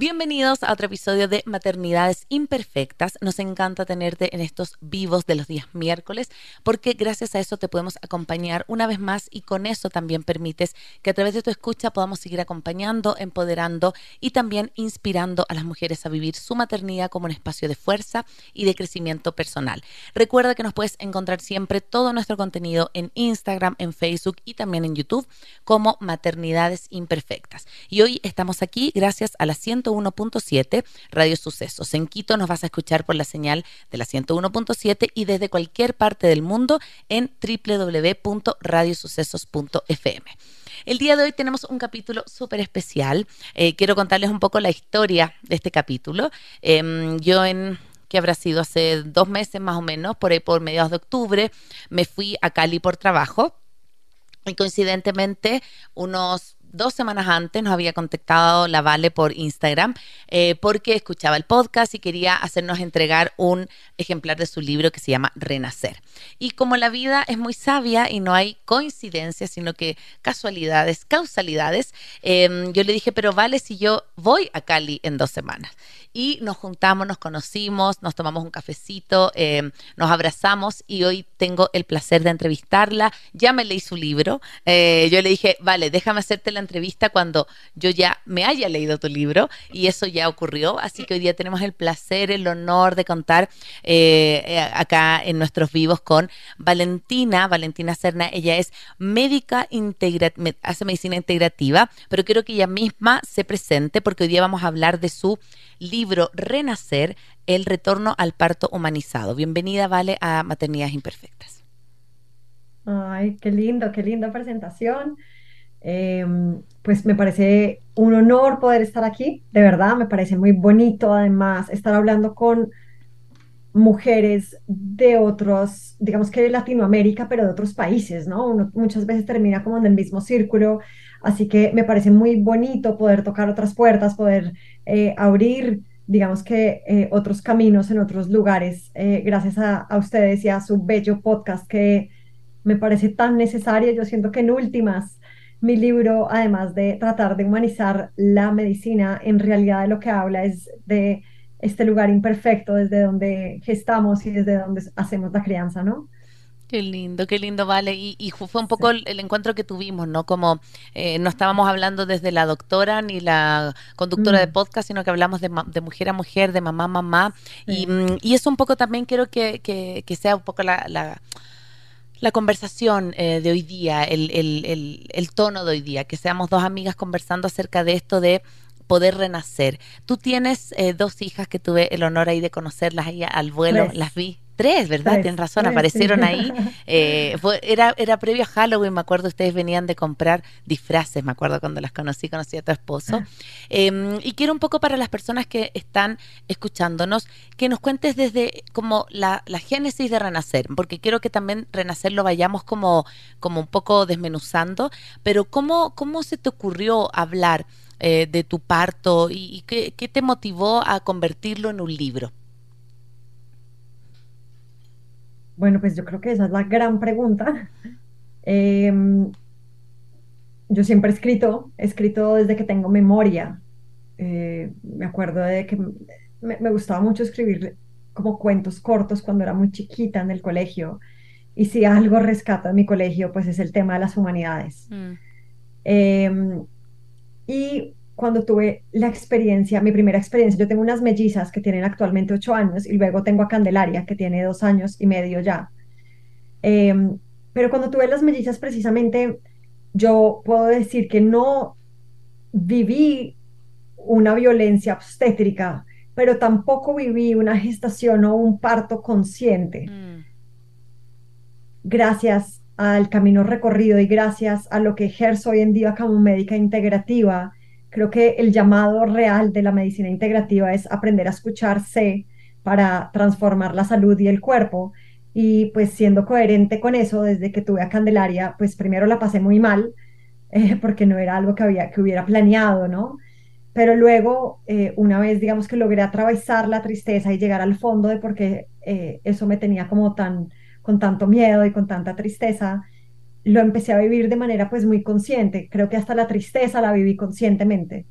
Bienvenidos a otro episodio de Maternidades Imperfectas. Nos encanta tenerte en estos vivos de los días miércoles porque gracias a eso te podemos acompañar una vez más y con eso también permites que a través de tu escucha podamos seguir acompañando, empoderando y también inspirando a las mujeres a vivir su maternidad como un espacio de fuerza y de crecimiento personal. Recuerda que nos puedes encontrar siempre todo nuestro contenido en Instagram, en Facebook y también en YouTube como Maternidades Imperfectas. Y hoy estamos aquí gracias a la 100 101.7 Radio Sucesos. En Quito nos vas a escuchar por la señal de la 101.7 y desde cualquier parte del mundo en www.radiosucesos.fm. El día de hoy tenemos un capítulo súper especial. Eh, quiero contarles un poco la historia de este capítulo. Em, yo en que habrá sido hace dos meses más o menos, por ahí por mediados de octubre, me fui a Cali por trabajo. Y coincidentemente, unos dos semanas antes nos había contactado la Vale por Instagram eh, porque escuchaba el podcast y quería hacernos entregar un ejemplar de su libro que se llama Renacer. Y como la vida es muy sabia y no hay coincidencias, sino que casualidades, causalidades, em, yo le dije, pero Vale, si yo voy a Cali en dos semanas y nos juntamos, nos conocimos, nos tomamos un cafecito, eh, nos abrazamos y hoy tengo el placer de entrevistarla. Ya me leí su libro. Eh, yo le dije, vale, déjame hacerte la entrevista cuando yo ya me haya leído tu libro y eso ya ocurrió. Así que hoy día tenemos el placer, el honor de contar eh, acá en nuestros vivos con Valentina, Valentina Serna. Ella es médica integrativa, hace medicina integrativa, pero quiero que ella misma se presente porque hoy día vamos a hablar de su libro Renacer, el retorno al parto humanizado. Bienvenida, Vale, a Maternidades Imperfectas. Ay, qué lindo, qué linda presentación. Em, pues me parece un honor poder estar aquí, de verdad, me parece muy bonito además estar hablando con mujeres de otros, digamos que de Latinoamérica, pero de otros países, ¿no? Uno muchas veces termina como en el mismo círculo, así que me parece muy bonito poder tocar otras puertas, poder eh, abrir, digamos que, eh, otros caminos en otros lugares, eh, gracias a, a, ustedes y a su bello podcast que me parece tan necesario. Yo siento que en últimas, mi libro, además de tratar de humanizar la medicina, en realidad de lo que habla es de este lugar imperfecto desde donde gestamos y desde donde hacemos la crianza, ¿no? Qué lindo, qué lindo, vale. Y, fue un poco el, encuentro que tuvimos, ¿no? Como eh, no estábamos hablando desde la doctora ni la conductora de mm. podcast, sino que hablamos de, mujer a mujer, de mamá a mamá. Mm, y, eso un poco también quiero que, que, sea un poco la, la, conversación eh, de hoy día, el, el, el, tono de hoy día, que seamos dos amigas conversando acerca de esto de poder renacer. Tú tienes eh, dos hijas que tuve el honor ahí de conocerlas ahí al vuelo, pues. las vi Tres, ¿verdad? Tienes razón, aparecieron ahí. Eh, era, era previo a Halloween, me acuerdo, ustedes venían de comprar disfraces, me acuerdo cuando las conocí, conocí a tu esposo. Em, y quiero un poco para las personas que están escuchándonos, que nos cuentes desde como la, génesis de Renacer, porque quiero que también Renacer lo vayamos como, como un poco desmenuzando, pero ¿cómo, cómo se te ocurrió hablar eh, de tu parto y, qué, qué te motivó a convertirlo en un libro? Bueno, pues yo creo que esa es la gran pregunta. Em, yo siempre he escrito, he escrito desde que tengo memoria. Eh, me acuerdo de que me, gustaba mucho escribir como cuentos cortos cuando era muy chiquita en el colegio. Y si algo rescato en mi colegio, pues es el tema de las humanidades. Mm. Em, y cuando tuve la experiencia, mi primera experiencia, yo tengo unas mellizas que tienen actualmente ocho años y luego tengo a Candelaria que tiene dos años y medio ya. Em, pero cuando tuve las mellizas precisamente, yo puedo decir que no viví una violencia obstétrica, pero tampoco viví una gestación o un parto consciente. Mm. Gracias al camino recorrido y gracias a lo que ejerzo hoy en día como médica integrativa, creo que el llamado real de la medicina integrativa es aprender a escucharse para transformar la salud y el cuerpo. Y pues siendo coherente con eso, desde que tuve a Candelaria, pues primero la pasé muy mal, eh, porque no era algo que, había, que hubiera planeado, ¿no? Pero luego, eh, una vez, digamos que logré atravesar la tristeza y llegar al fondo de por qué eh, eso me tenía como tan, con tanto miedo y con tanta tristeza, lo empecé a vivir de manera pues muy consciente. Creo que hasta la tristeza la viví conscientemente.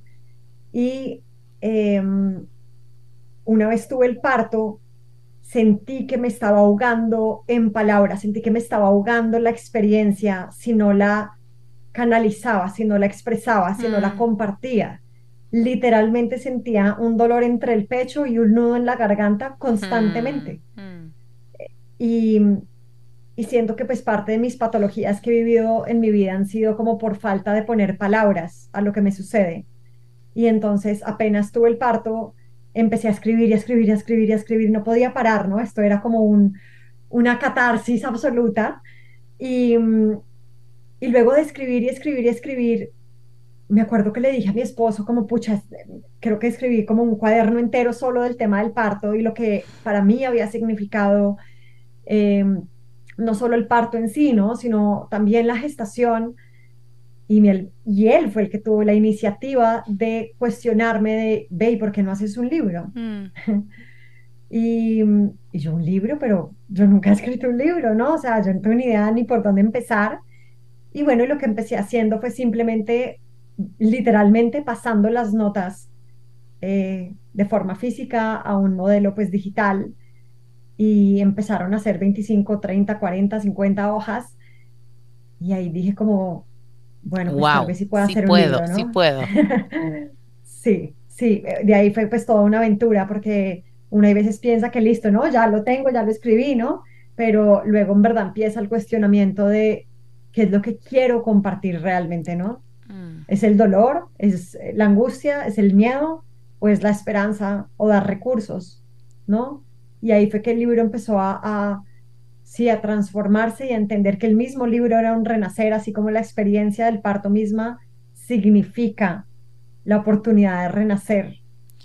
Y em, una vez tuve el parto, sentí que me estaba ahogando en palabras, sentí que me estaba ahogando la experiencia si no la canalizaba, si no la expresaba, si no la mm. compartía. Literalmente sentía un dolor entre el pecho y un nudo en la garganta constantemente. Mm, mm. Y, y siento que pues parte de mis patologías que he vivido en mi vida han sido como por falta de poner palabras a lo que me sucede. Y entonces apenas tuve el parto, empecé a escribir y a escribir y a escribir y a escribir, no podía parar, ¿no? Esto era como un, una catarsis absoluta. Y, mm, y luego de escribir y escribir y escribir, me acuerdo que le dije a mi esposo como, pucha, creo que escribí como un cuaderno entero solo del tema del parto y lo que para mí había significado em, no solo el parto en sí, ¿no? Sino también la gestación y, y él fue el que tuvo la iniciativa de cuestionarme de, ve, ¿por qué no haces un libro? Mm. y, y, yo un libro, pero yo nunca he escrito un libro, ¿no? O sea, yo no tengo ni idea ni por dónde empezar. Y bueno, lo que empecé haciendo fue simplemente, literalmente pasando las notas eh, de forma física a un modelo pues digital y empezaron a hacer 25, 30, 40, 50 hojas. Y ahí dije como, bueno, pues tal vez sí puedo hacer un libro, ¿no? Sí puedo, sí, sí, de ahí fue pues toda una aventura porque una veces piensa que listo, ¿no? Ya lo tengo, ya lo escribí, ¿no? Pero luego en verdad empieza el cuestionamiento de qué es lo que quiero compartir realmente, ¿no? Mm. ¿Es el dolor? ¿Es la angustia? ¿Es el miedo? ¿O es la esperanza? ¿O dar recursos? ¿No? Y ahí fue que el libro empezó a, sí, a transformarse y a entender que el mismo libro era un renacer, así como la experiencia del parto misma significa la oportunidad de renacer,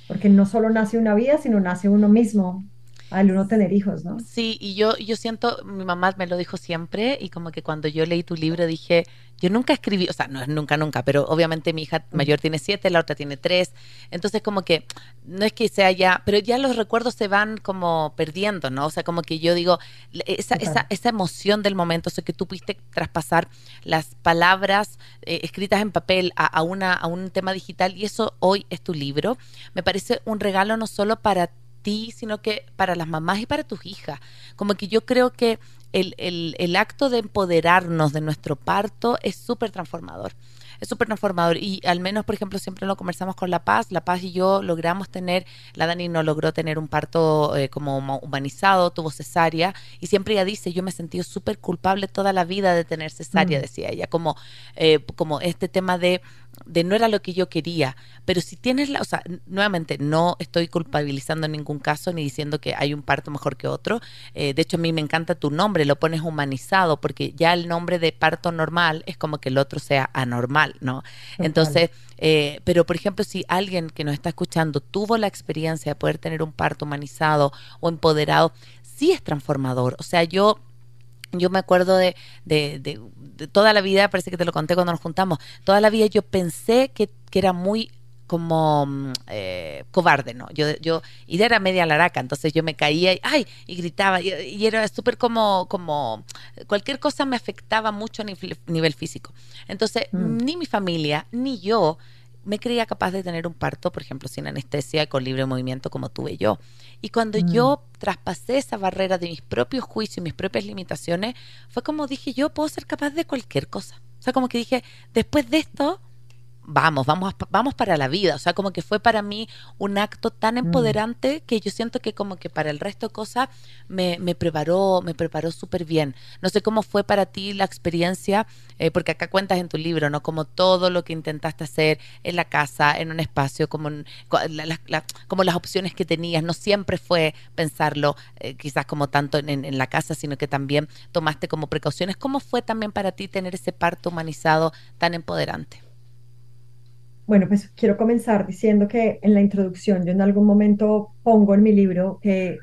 porque no solo nace una vida, sino nace uno mismo al uno tener hijos, ¿no? Sí, y yo, yo siento, mi mamá me lo dijo siempre, y como que cuando yo leí tu libro dije, yo nunca escribí, o sea, no es nunca, nunca, pero obviamente mi hija mayor tiene siete, la otra tiene tres, entonces como que no es que sea ya, pero ya los recuerdos se van como perdiendo, ¿no? O sea, como que yo digo, esa, esa, esa emoción del momento, o sea, que tú pudiste traspasar las palabras eh, escritas en papel a, a, una, a un tema digital y eso hoy es tu libro, me parece un regalo no solo para ti, sino que para las mamás y para tus hijas. Como que yo creo que el, el, el acto de empoderarnos de nuestro parto es súper transformador es súper transformador. Y al menos, por ejemplo, siempre lo conversamos con La Paz. La Paz y yo logramos tener, la Dani no logró tener un parto eh, como humanizado, tuvo cesárea. Y siempre ella dice, yo me he sentido súper culpable toda la vida de tener cesárea, mm. decía ella. Como, eh, como este tema de de no era lo que yo quería, pero si tienes la, o sea, nuevamente no estoy culpabilizando en ningún caso ni diciendo que hay un parto mejor que otro, eh, de hecho a mí me encanta tu nombre, lo pones humanizado porque ya el nombre de parto normal es como que el otro sea anormal, ¿no? Entonces, eh, pero por ejemplo, si alguien que nos está escuchando tuvo la experiencia de poder tener un parto humanizado o empoderado, sí es transformador, o sea, yo yo me acuerdo de, de, de, toda la vida, parece que te lo conté cuando nos juntamos, toda la vida yo pensé que, que era muy como mm, eh, cobarde, ¿no? Yo, yo, y era media laraca, entonces yo me caía y, ay, y gritaba, y, era súper como, como, cualquier cosa me afectaba mucho a nivel, físico. Entonces, mm. ni mi familia, ni yo me creía capaz de tener un parto, por ejemplo, sin anestesia y con libre movimiento como tuve yo. Y cuando mm. yo traspasé esa barrera de mis propios juicios, y mis propias limitaciones, fue como dije, yo puedo ser capaz de cualquier cosa. O sea, como que dije, después de esto, vamos, vamos, vamos para la vida. O sea, como que fue para mí un acto tan mm. empoderante que yo siento que como que para el resto de cosas me, me preparó, me preparó súper bien. No sé cómo fue para ti la experiencia, eh, porque acá cuentas en tu libro, ¿no? Como todo lo que intentaste hacer en la casa, en un espacio, como, como las opciones que tenías. No siempre fue pensarlo eh, quizás como tanto en, en la casa, sino que también tomaste como precauciones. ¿Cómo fue también para ti tener ese parto humanizado tan empoderante? Bueno, pues quiero comenzar diciendo que en la introducción yo en algún momento pongo en mi libro que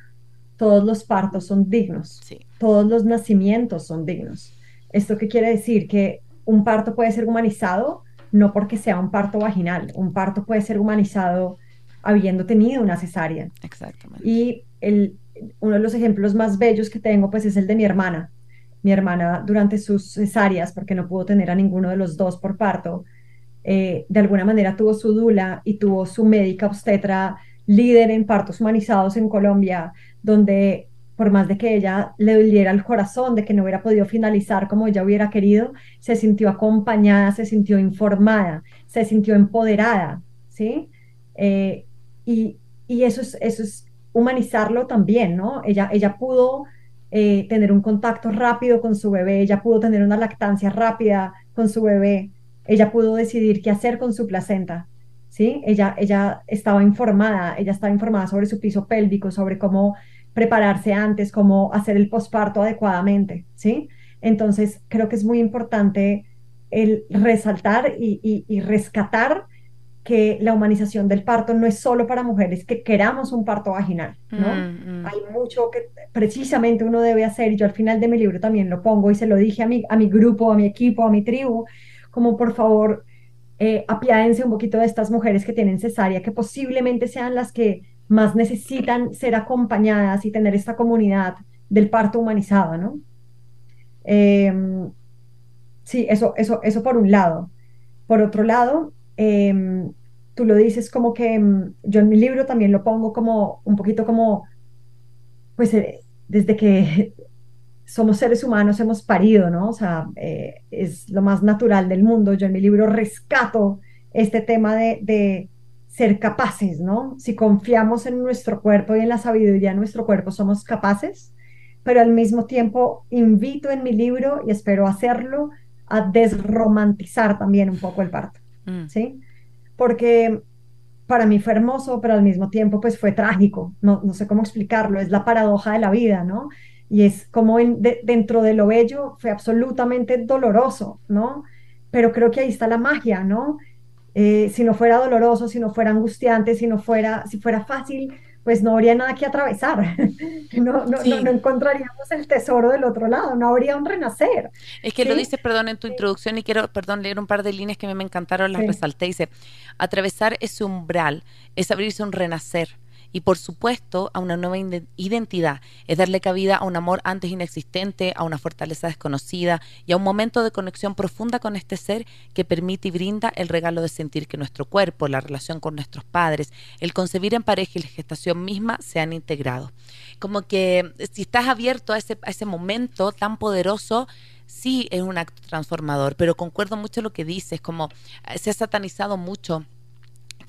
todos los partos son dignos, todos los nacimientos son dignos. ¿Esto qué quiere decir? Que un parto puede ser humanizado no porque sea un parto vaginal, un parto puede ser humanizado habiendo tenido una cesárea. Exactamente. Y el, uno de los ejemplos más bellos que tengo pues es el de mi hermana. Mi hermana durante sus cesáreas, porque no pudo tener a ninguno de los dos por parto, eh, de alguna manera tuvo su dula y tuvo su médica obstetra líder en partos humanizados en Colombia, donde por más de que ella le doliera el corazón de que no hubiera podido finalizar como ella hubiera querido, se sintió acompañada, se sintió informada, se sintió empoderada, ¿sí? Eh, y, y, eso, es, eso es humanizarlo también, ¿no? Ella, ella pudo eh, tener un contacto rápido con su bebé, ella pudo tener una lactancia rápida con su bebé, ella pudo decidir qué hacer con su placenta, ¿sí? Ella, ella estaba informada, ella estaba informada sobre su piso pélvico, sobre cómo prepararse antes, cómo hacer el posparto adecuadamente, ¿sí? Entonces, creo que es muy importante el resaltar y, rescatar que la humanización del parto no es solo para mujeres que queramos un parto vaginal, ¿no? Mm, mm. Hay mucho que precisamente uno debe hacer y yo al final de mi libro también lo pongo y se lo dije a mi, a mi grupo, a mi equipo, a mi tribu, como por favor eh, apiádense un poquito de estas mujeres que tienen cesárea, que posiblemente sean las que más necesitan ser acompañadas y tener esta comunidad del parto humanizado, ¿no? Em, sí, eso, eso, eso por un lado. Por otro lado, em, tú lo dices como que em, yo en mi libro también lo pongo como un poquito como, pues eh, desde que somos seres humanos, hemos parido, ¿no? O sea, eh, es lo más natural del mundo. Yo en mi libro rescato este tema de, ser capaces, ¿no? Si confiamos en nuestro cuerpo y en la sabiduría de nuestro cuerpo, somos capaces, pero al mismo tiempo invito en mi libro, y espero hacerlo, a desromantizar también un poco el parto, mm. ¿sí? Porque para mí fue hermoso, pero al mismo tiempo pues fue trágico, no, no sé cómo explicarlo, es la paradoja de la vida, ¿no? Y es como en, dentro de lo bello fue absolutamente doloroso, ¿no? Pero creo que ahí está la magia, ¿no? Eh, si no fuera doloroso, si no fuera angustiante, si no fuera, si fuera fácil, pues no habría nada que atravesar, no, no, no, encontraríamos el tesoro del otro lado, no habría un renacer. Es que lo dices, perdón, en tu introducción y quiero, perdón, leer un par de líneas que me, me encantaron, las resalté, dice, atravesar ese umbral es abrirse un renacer y por supuesto a una nueva identidad, es darle cabida a un amor antes inexistente, a una fortaleza desconocida y a un momento de conexión profunda con este ser que permite y brinda el regalo de sentir que nuestro cuerpo, la relación con nuestros padres, el concebir en pareja y la gestación misma se han integrado. Como que si estás abierto a ese, a ese momento tan poderoso, sí es un acto transformador, pero concuerdo mucho lo que dices, como eh, se ha satanizado mucho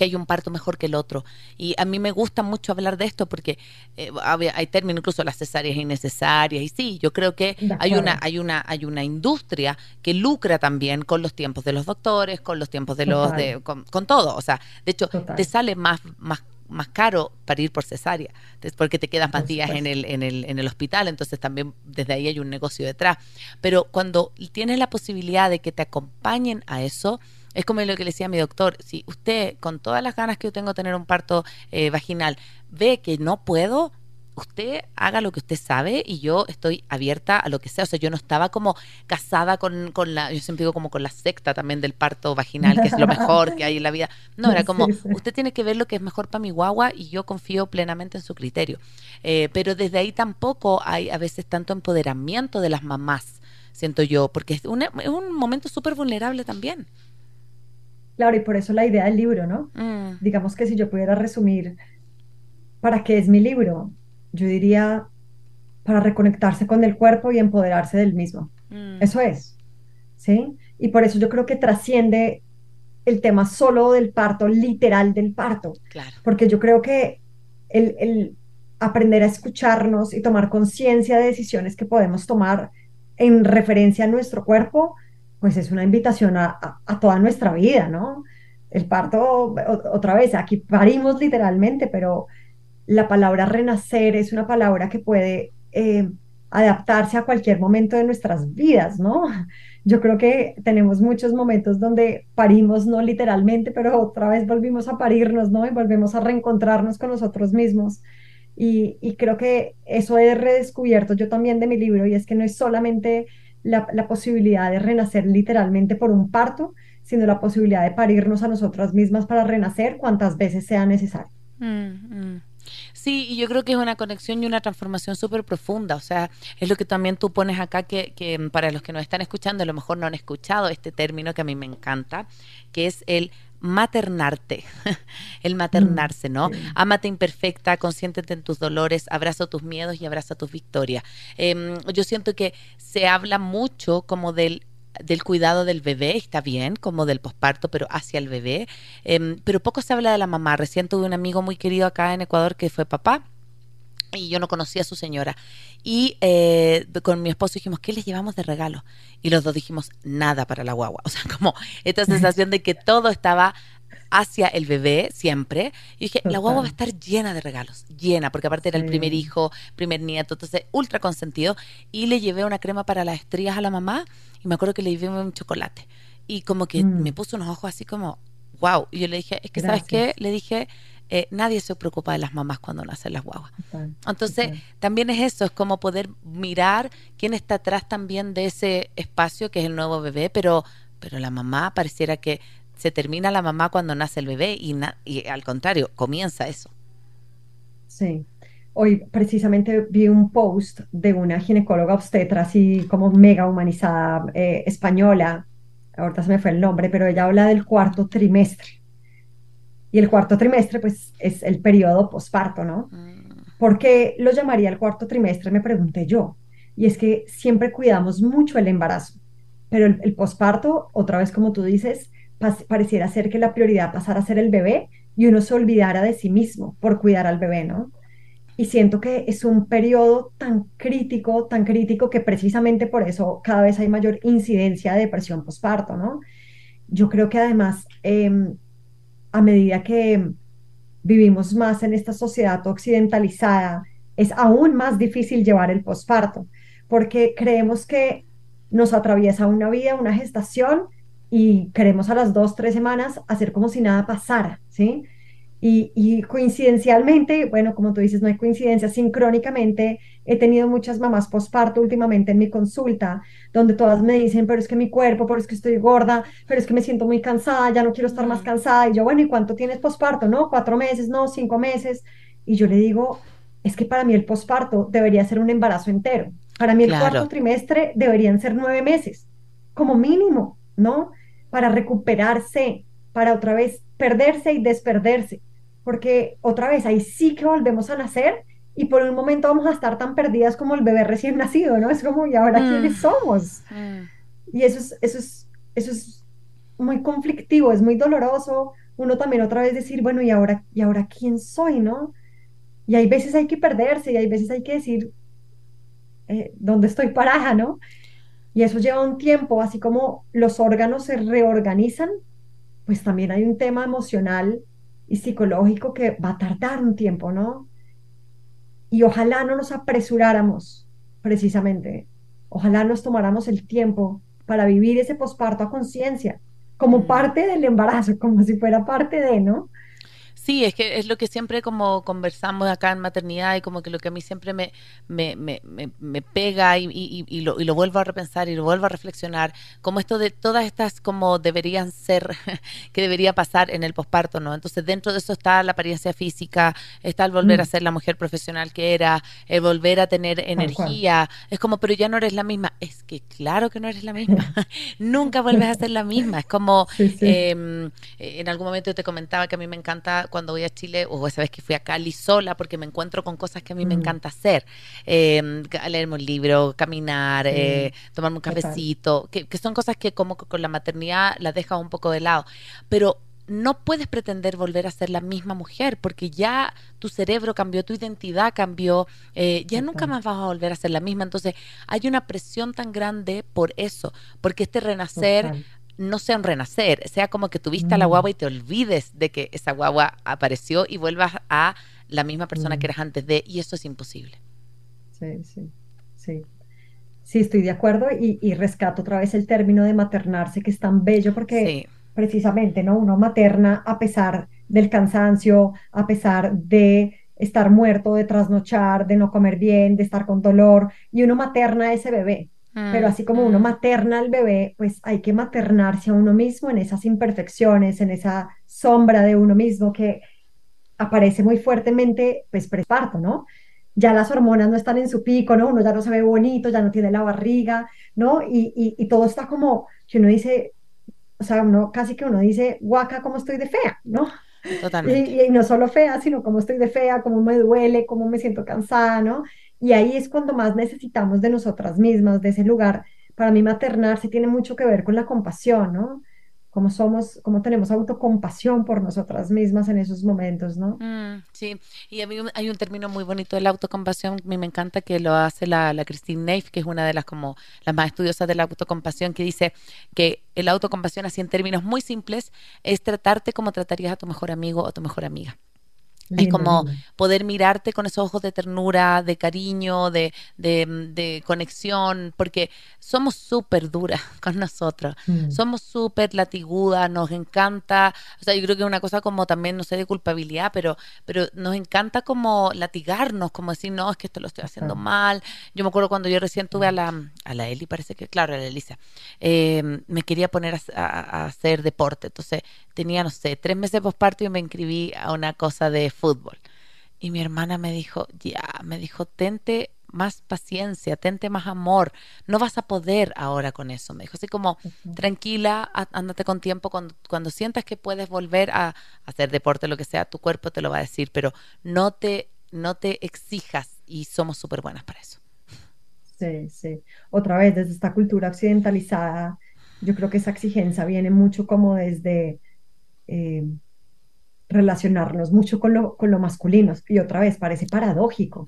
que hay un parto mejor que el otro. Y a mí me gusta mucho hablar de esto porque eh, hay términos, incluso las cesáreas innecesarias. Y sí, yo creo que hay una, hay una, hay una industria que lucra también con los tiempos de los doctores, con los tiempos de los, de, con, todo. O sea, de hecho, te sale más, más más caro para ir por cesárea, porque te quedas más días en el, en, el, en el hospital, entonces también desde ahí hay un negocio detrás. Pero cuando tienes la posibilidad de que te acompañen a eso, es como lo que le decía a mi doctor, si usted con todas las ganas que yo tengo de tener un parto eh, vaginal ve que no puedo, usted haga lo que usted sabe y yo estoy abierta a lo que sea. O sea, yo no estaba como casada con, con la, yo siempre digo como con la secta también del parto vaginal, que es lo mejor que hay en la vida. No, era como, usted tiene que ver lo que es mejor para mi guagua y yo confío plenamente en su criterio. Eh, pero desde ahí tampoco hay a veces tanto empoderamiento de las mamás, siento yo, porque es, es un momento súper vulnerable también. Claro, y por eso la idea del libro, ¿no? Mm. Digamos que si yo pudiera resumir, ¿para qué es mi libro? Yo diría, para reconectarse con el cuerpo y empoderarse del mismo. Mm. Eso es, ¿sí? Y por eso yo creo que trasciende el tema solo del parto, literal del parto. Claro. Porque yo creo que el, el aprender a escucharnos y tomar conciencia de decisiones que podemos tomar en referencia a nuestro cuerpo, pues es una invitación a, a, toda nuestra vida, ¿no? El parto, otra vez, aquí parimos literalmente, pero la palabra renacer es una palabra que puede eh, adaptarse a cualquier momento de nuestras vidas, ¿no? Yo creo que tenemos muchos momentos donde parimos, no literalmente, pero otra vez volvimos a parirnos, ¿no? Y volvemos a reencontrarnos con nosotros mismos. Y, y creo que eso he redescubierto yo también de mi libro, y es que no es solamente la, posibilidad de renacer literalmente por un parto, sino la posibilidad de parirnos a nosotras mismas para renacer cuantas veces sea necesario. Mm, mm. Sí, y yo creo que es una conexión y una transformación súper profunda. O sea, es lo que también tú pones acá, que, que para los que nos están escuchando, a lo mejor no han escuchado este término que a mí me encanta, que es el maternarte, el maternarse, ¿no? Sí. Ámate imperfecta, consiéntete en tus dolores, abraza tus miedos y abraza tus victorias. Em, yo siento que se habla mucho como del del cuidado del bebé, está bien, como del posparto, pero hacia el bebé. Em, pero poco se habla de la mamá. Recién tuve un amigo muy querido acá en Ecuador que fue papá y yo no conocía a su señora. Y eh, con mi esposo dijimos, ¿qué les llevamos de regalo? Y los dos dijimos, nada para la guagua. O sea, como esta sensación de que todo estaba hacia el bebé siempre. Y dije, la guagua va a estar llena de regalos, llena, porque aparte era el primer hijo, primer nieto, entonces ultra consentido. Y le llevé una crema para las estrías a la mamá y me acuerdo que le llevé un chocolate. Y como que Mm. me puso unos ojos así como, wow. Y yo le dije, es que, ¿sabes qué? Le dije, eh, nadie se preocupa de las mamás cuando nacen las guaguas. Entonces, también es eso, es como poder mirar quién está atrás también de ese espacio que es el nuevo bebé, pero, pero la mamá pareciera que se termina la mamá cuando nace el bebé y, na- y al contrario, comienza eso. Sí. Hoy precisamente vi un post de una ginecóloga obstetra así como mega humanizada eh, española. Ahorita se me fue el nombre, pero ella habla del cuarto trimestre. Y el cuarto trimestre, pues, es el periodo posparto, ¿no? Mm, ¿Por qué lo llamaría el cuarto trimestre? Me pregunté yo. Y es que siempre cuidamos mucho el embarazo, pero el, el posparto, otra vez como tú dices, pareciera ser que la prioridad pasara a ser el bebé y uno se olvidara de sí mismo por cuidar al bebé, ¿no? Y siento que es un periodo tan crítico, tan crítico que precisamente por eso cada vez hay mayor incidencia de depresión posparto, ¿no? Yo creo que además, em, a medida que vivimos más en esta sociedad occidentalizada, es aún más difícil llevar el posparto, porque creemos que nos atraviesa una vida, una gestación, y queremos a las dos, tres semanas hacer como si nada pasara, ¿sí? Y, y coincidencialmente, bueno, como tú dices, no hay coincidencia, sincrónicamente he tenido muchas mamás posparto últimamente en mi consulta, donde todas me dicen, pero es que mi cuerpo, pero es que estoy gorda, pero es que me siento muy cansada, ya no quiero estar más cansada. Y yo, bueno, ¿y cuánto tienes posparto? No, cuatro meses, no, cinco meses. Y yo le digo, es que para mí el posparto debería ser un embarazo entero. Para mí el Claro. cuarto trimestre deberían ser nueve meses, como mínimo, ¿no? Para recuperarse, para otra vez perderse y desperderse. Porque otra vez ahí sí que volvemos a nacer y por un momento vamos a estar tan perdidas como el bebé recién nacido, ¿no? Es como, ¿y ahora Mm. quiénes somos? mm. Y eso es, eso es, eso es muy conflictivo, es muy doloroso. Uno también otra vez decir, bueno, ¿y ahora, y ahora quién soy, no? Y hay veces hay que perderse y hay veces hay que decir, eh, ¿dónde estoy parada, no? Y eso lleva un tiempo, así como los órganos se reorganizan, pues también hay un tema emocional y psicológico que va a tardar un tiempo, ¿no? Y ojalá no nos apresuráramos, precisamente. Ojalá nos tomáramos el tiempo para vivir ese posparto a conciencia, como parte del embarazo, como si fuera parte de, ¿no? Sí, es que es lo que siempre como conversamos acá en maternidad y como que lo que a mí siempre me, me, me, me, pega y, y, y, lo, y lo vuelvo a repensar y lo vuelvo a reflexionar, como esto de todas estas como deberían ser, que debería pasar en el posparto, ¿no? Entonces dentro de eso está la apariencia física, está el volver Mm. a ser la mujer profesional que era, el volver a tener energía, es como, pero ya no eres la misma, es que claro que no eres la misma, nunca vuelves a ser la misma, es como... Sí, sí. Eh, en algún momento te comentaba que a mí me encanta cuando cuando voy a Chile o esa vez que fui a Cali sola porque me encuentro con cosas que a mí me encanta hacer. Eh, leerme un libro, caminar, eh, tomarme un cafecito, que, que, son cosas que como con la maternidad las dejas un poco de lado. Pero no puedes pretender volver a ser la misma mujer porque ya tu cerebro cambió, tu identidad cambió, eh, ya nunca más vas a volver a ser la misma. Entonces hay una presión tan grande por eso, porque este renacer no sea un renacer, sea como que tuviste a la mm. guagua y te olvides de que esa guagua apareció y vuelvas a la misma persona que mm. eras antes de, y eso es imposible. Sí, sí, sí. Sí, estoy de acuerdo y, y rescato otra vez el término de maternarse, que es tan bello porque precisamente, ¿no? Uno materna a pesar del cansancio, a pesar de estar muerto, de trasnochar, de no comer bien, de estar con dolor, y uno materna a ese bebé. Pero así como uno mm. materna al bebé, pues hay que maternarse a uno mismo en esas imperfecciones, en esa sombra de uno mismo que aparece muy fuertemente, pues preparto, ¿no? Ya las hormonas no están en su pico, ¿no? Uno ya no se ve bonito, ya no tiene la barriga, ¿no? Y, y, y todo está como, que uno dice, o sea, uno casi que uno dice, guaca, cómo estoy de fea, ¿no? Totalmente. Y, no solo fea, sino cómo estoy de fea, cómo me duele, cómo me siento cansada, ¿no? Y ahí es cuando más necesitamos de nosotras mismas, de ese lugar. Para mí maternarse tiene mucho que ver con la compasión, ¿no? cómo somos, cómo tenemos autocompasión por nosotras mismas en esos momentos, ¿no? Mm, sí, y a mí hay un término muy bonito de la autocompasión, a mí me encanta que lo hace la, la Christine Neif, que es una de las como las más estudiosas de la autocompasión, que dice que el autocompasión, así en términos muy simples, es tratarte como tratarías a tu mejor amigo o tu mejor amiga es como poder mirarte con esos ojos de ternura, de cariño, de, de, conexión, porque somos súper duras con nosotros, mm. somos súper latigudas, nos encanta, o sea, yo creo que es una cosa como también, no sé, de culpabilidad, pero, pero nos encanta como latigarnos, como decir, no, es que esto lo estoy haciendo mal. Yo me acuerdo cuando yo recién tuve a la, a la Eli, parece que, claro, a la Elisa, eh, me quería poner a, a, hacer deporte, entonces tenía, no sé, tres meses posparto y me inscribí a una cosa de fútbol. Y mi hermana me dijo, ya, me dijo, tente más paciencia, tente más amor, no vas a poder ahora con eso. Me dijo así como, tranquila, ándate con tiempo, cuando, cuando sientas que puedes volver a, hacer deporte, lo que sea, tu cuerpo te lo va a decir, pero no te, no te exijas y somos súper buenas para eso. Sí, sí. Otra vez, desde esta cultura occidentalizada, yo creo que esa exigencia viene mucho como desde... Eh, relacionarnos mucho con lo, con lo masculino. Y otra vez, parece paradójico,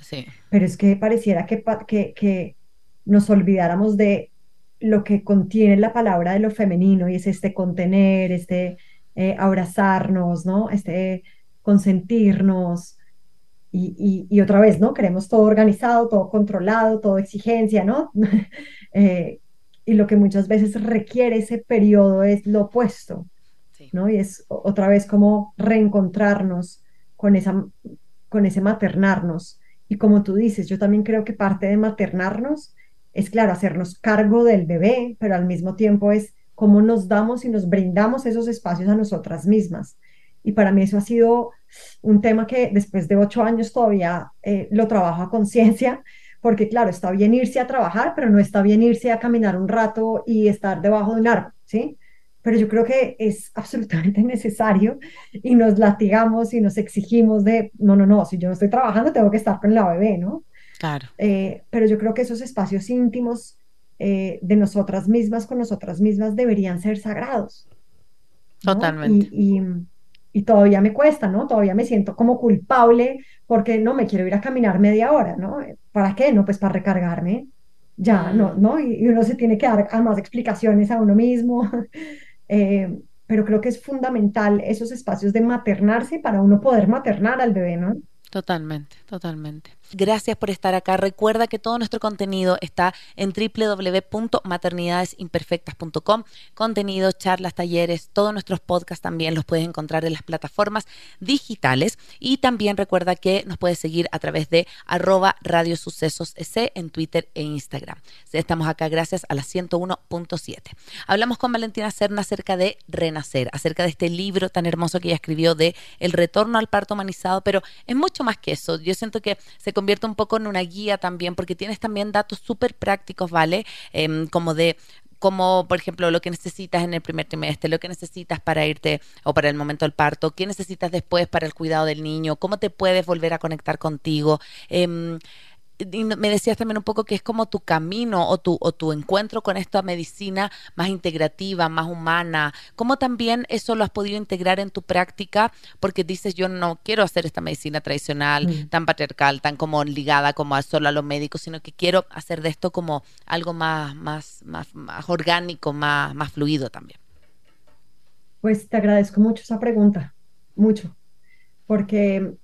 pero es que pareciera que, que, que nos olvidáramos de lo que contiene la palabra de lo femenino y es este contener, este eh, abrazarnos, ¿no? Este consentirnos. Y, y, otra vez, ¿no? Queremos todo organizado, todo controlado, todo exigencia, ¿no? Eh, y lo que muchas veces requiere ese periodo es lo opuesto, ¿no? Y es otra vez como reencontrarnos con, esa, con ese maternarnos. Y como tú dices, yo también creo que parte de maternarnos es, claro, hacernos cargo del bebé, pero al mismo tiempo es cómo nos damos y nos brindamos esos espacios a nosotras mismas. Y para mí eso ha sido un tema que después de ocho años todavía eh, lo trabajo a conciencia, porque claro, está bien irse a trabajar, pero no está bien irse a caminar un rato y estar debajo de un árbol, ¿sí? Pero yo creo que es absolutamente necesario y nos latigamos y nos exigimos de, no, no, no, si yo no estoy trabajando tengo que estar con la bebé, ¿no? Claro. Eh, pero yo creo que esos espacios íntimos eh, de nosotras mismas con nosotras mismas deberían ser sagrados. Totalmente. Y, y, todavía me cuesta, ¿no? Todavía me siento como culpable porque no me quiero ir a caminar media hora, ¿no? ¿Para qué? No, pues para recargarme. Ya, no, ¿no? Y, y uno se tiene que dar más explicaciones a uno mismo. Eh, pero creo que es fundamental esos espacios de maternarse para uno poder maternar al bebé, ¿no? Totalmente, totalmente. Gracias por estar acá. Recuerda que todo nuestro contenido está en www.maternidadesimperfectas.com. Contenidos, charlas, talleres, todos nuestros podcasts también los puedes encontrar en las plataformas digitales. Y también recuerda que nos puedes seguir a través de arroba Radio Sucesos en Twitter e Instagram. Estamos acá gracias a la 101.7. Hablamos con Valentina Serna acerca de Renacer, acerca de este libro tan hermoso que ella escribió de El retorno al parto humanizado, pero es mucho más que eso. Yo siento que se convierte un poco en una guía también, porque tienes también datos súper prácticos, ¿vale? Em, como de como por ejemplo lo que necesitas en el primer trimestre, lo que necesitas para irte o para el momento del parto, qué necesitas después para el cuidado del niño, cómo te puedes volver a conectar contigo. Em, y me decías también un poco que es como tu camino o tu, o tu encuentro con esta medicina más integrativa, más humana. ¿Cómo también eso lo has podido integrar en tu práctica? Porque dices, yo no quiero hacer esta medicina tradicional, mm. tan patriarcal, tan como ligada como a solo a los médicos, sino que quiero hacer de esto como algo más, más, más, más orgánico, más, más fluido también. Pues te agradezco mucho esa pregunta, mucho, porque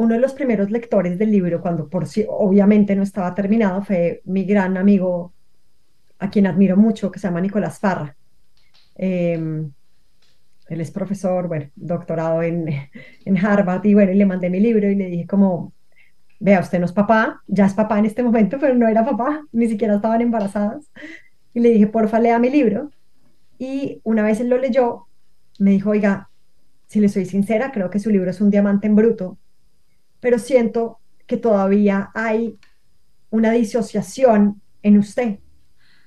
uno de los primeros lectores del libro, cuando por sí, obviamente no estaba terminado, fue mi gran amigo, a quien admiro mucho, que se llama Nicolás Farra. Em, él es profesor, bueno, doctorado en, en Harvard, y bueno, y le mandé mi libro y le dije como, vea, usted no es papá, ya es papá en este momento, pero no era papá, ni siquiera estaban embarazadas. Y le dije, porfa, lea mi libro. Y una vez él lo leyó, me dijo, oiga, si le soy sincera, creo que su libro es un diamante en bruto pero siento que todavía hay una disociación en usted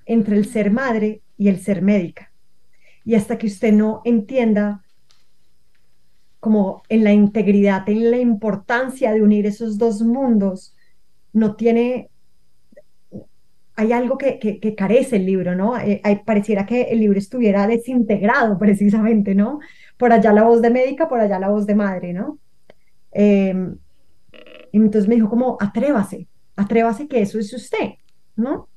entre el ser madre y el ser médica. Y hasta que usted no entienda como en la integridad, en la importancia de unir esos dos mundos, no tiene, hay algo que, carece el libro, ¿no? Eh, pareciera que el libro estuviera desintegrado precisamente, ¿no? Por allá la voz de médica, por allá la voz de madre, ¿no? Em, y entonces me dijo como, atrévase, atrévase que eso es usted, ¿no?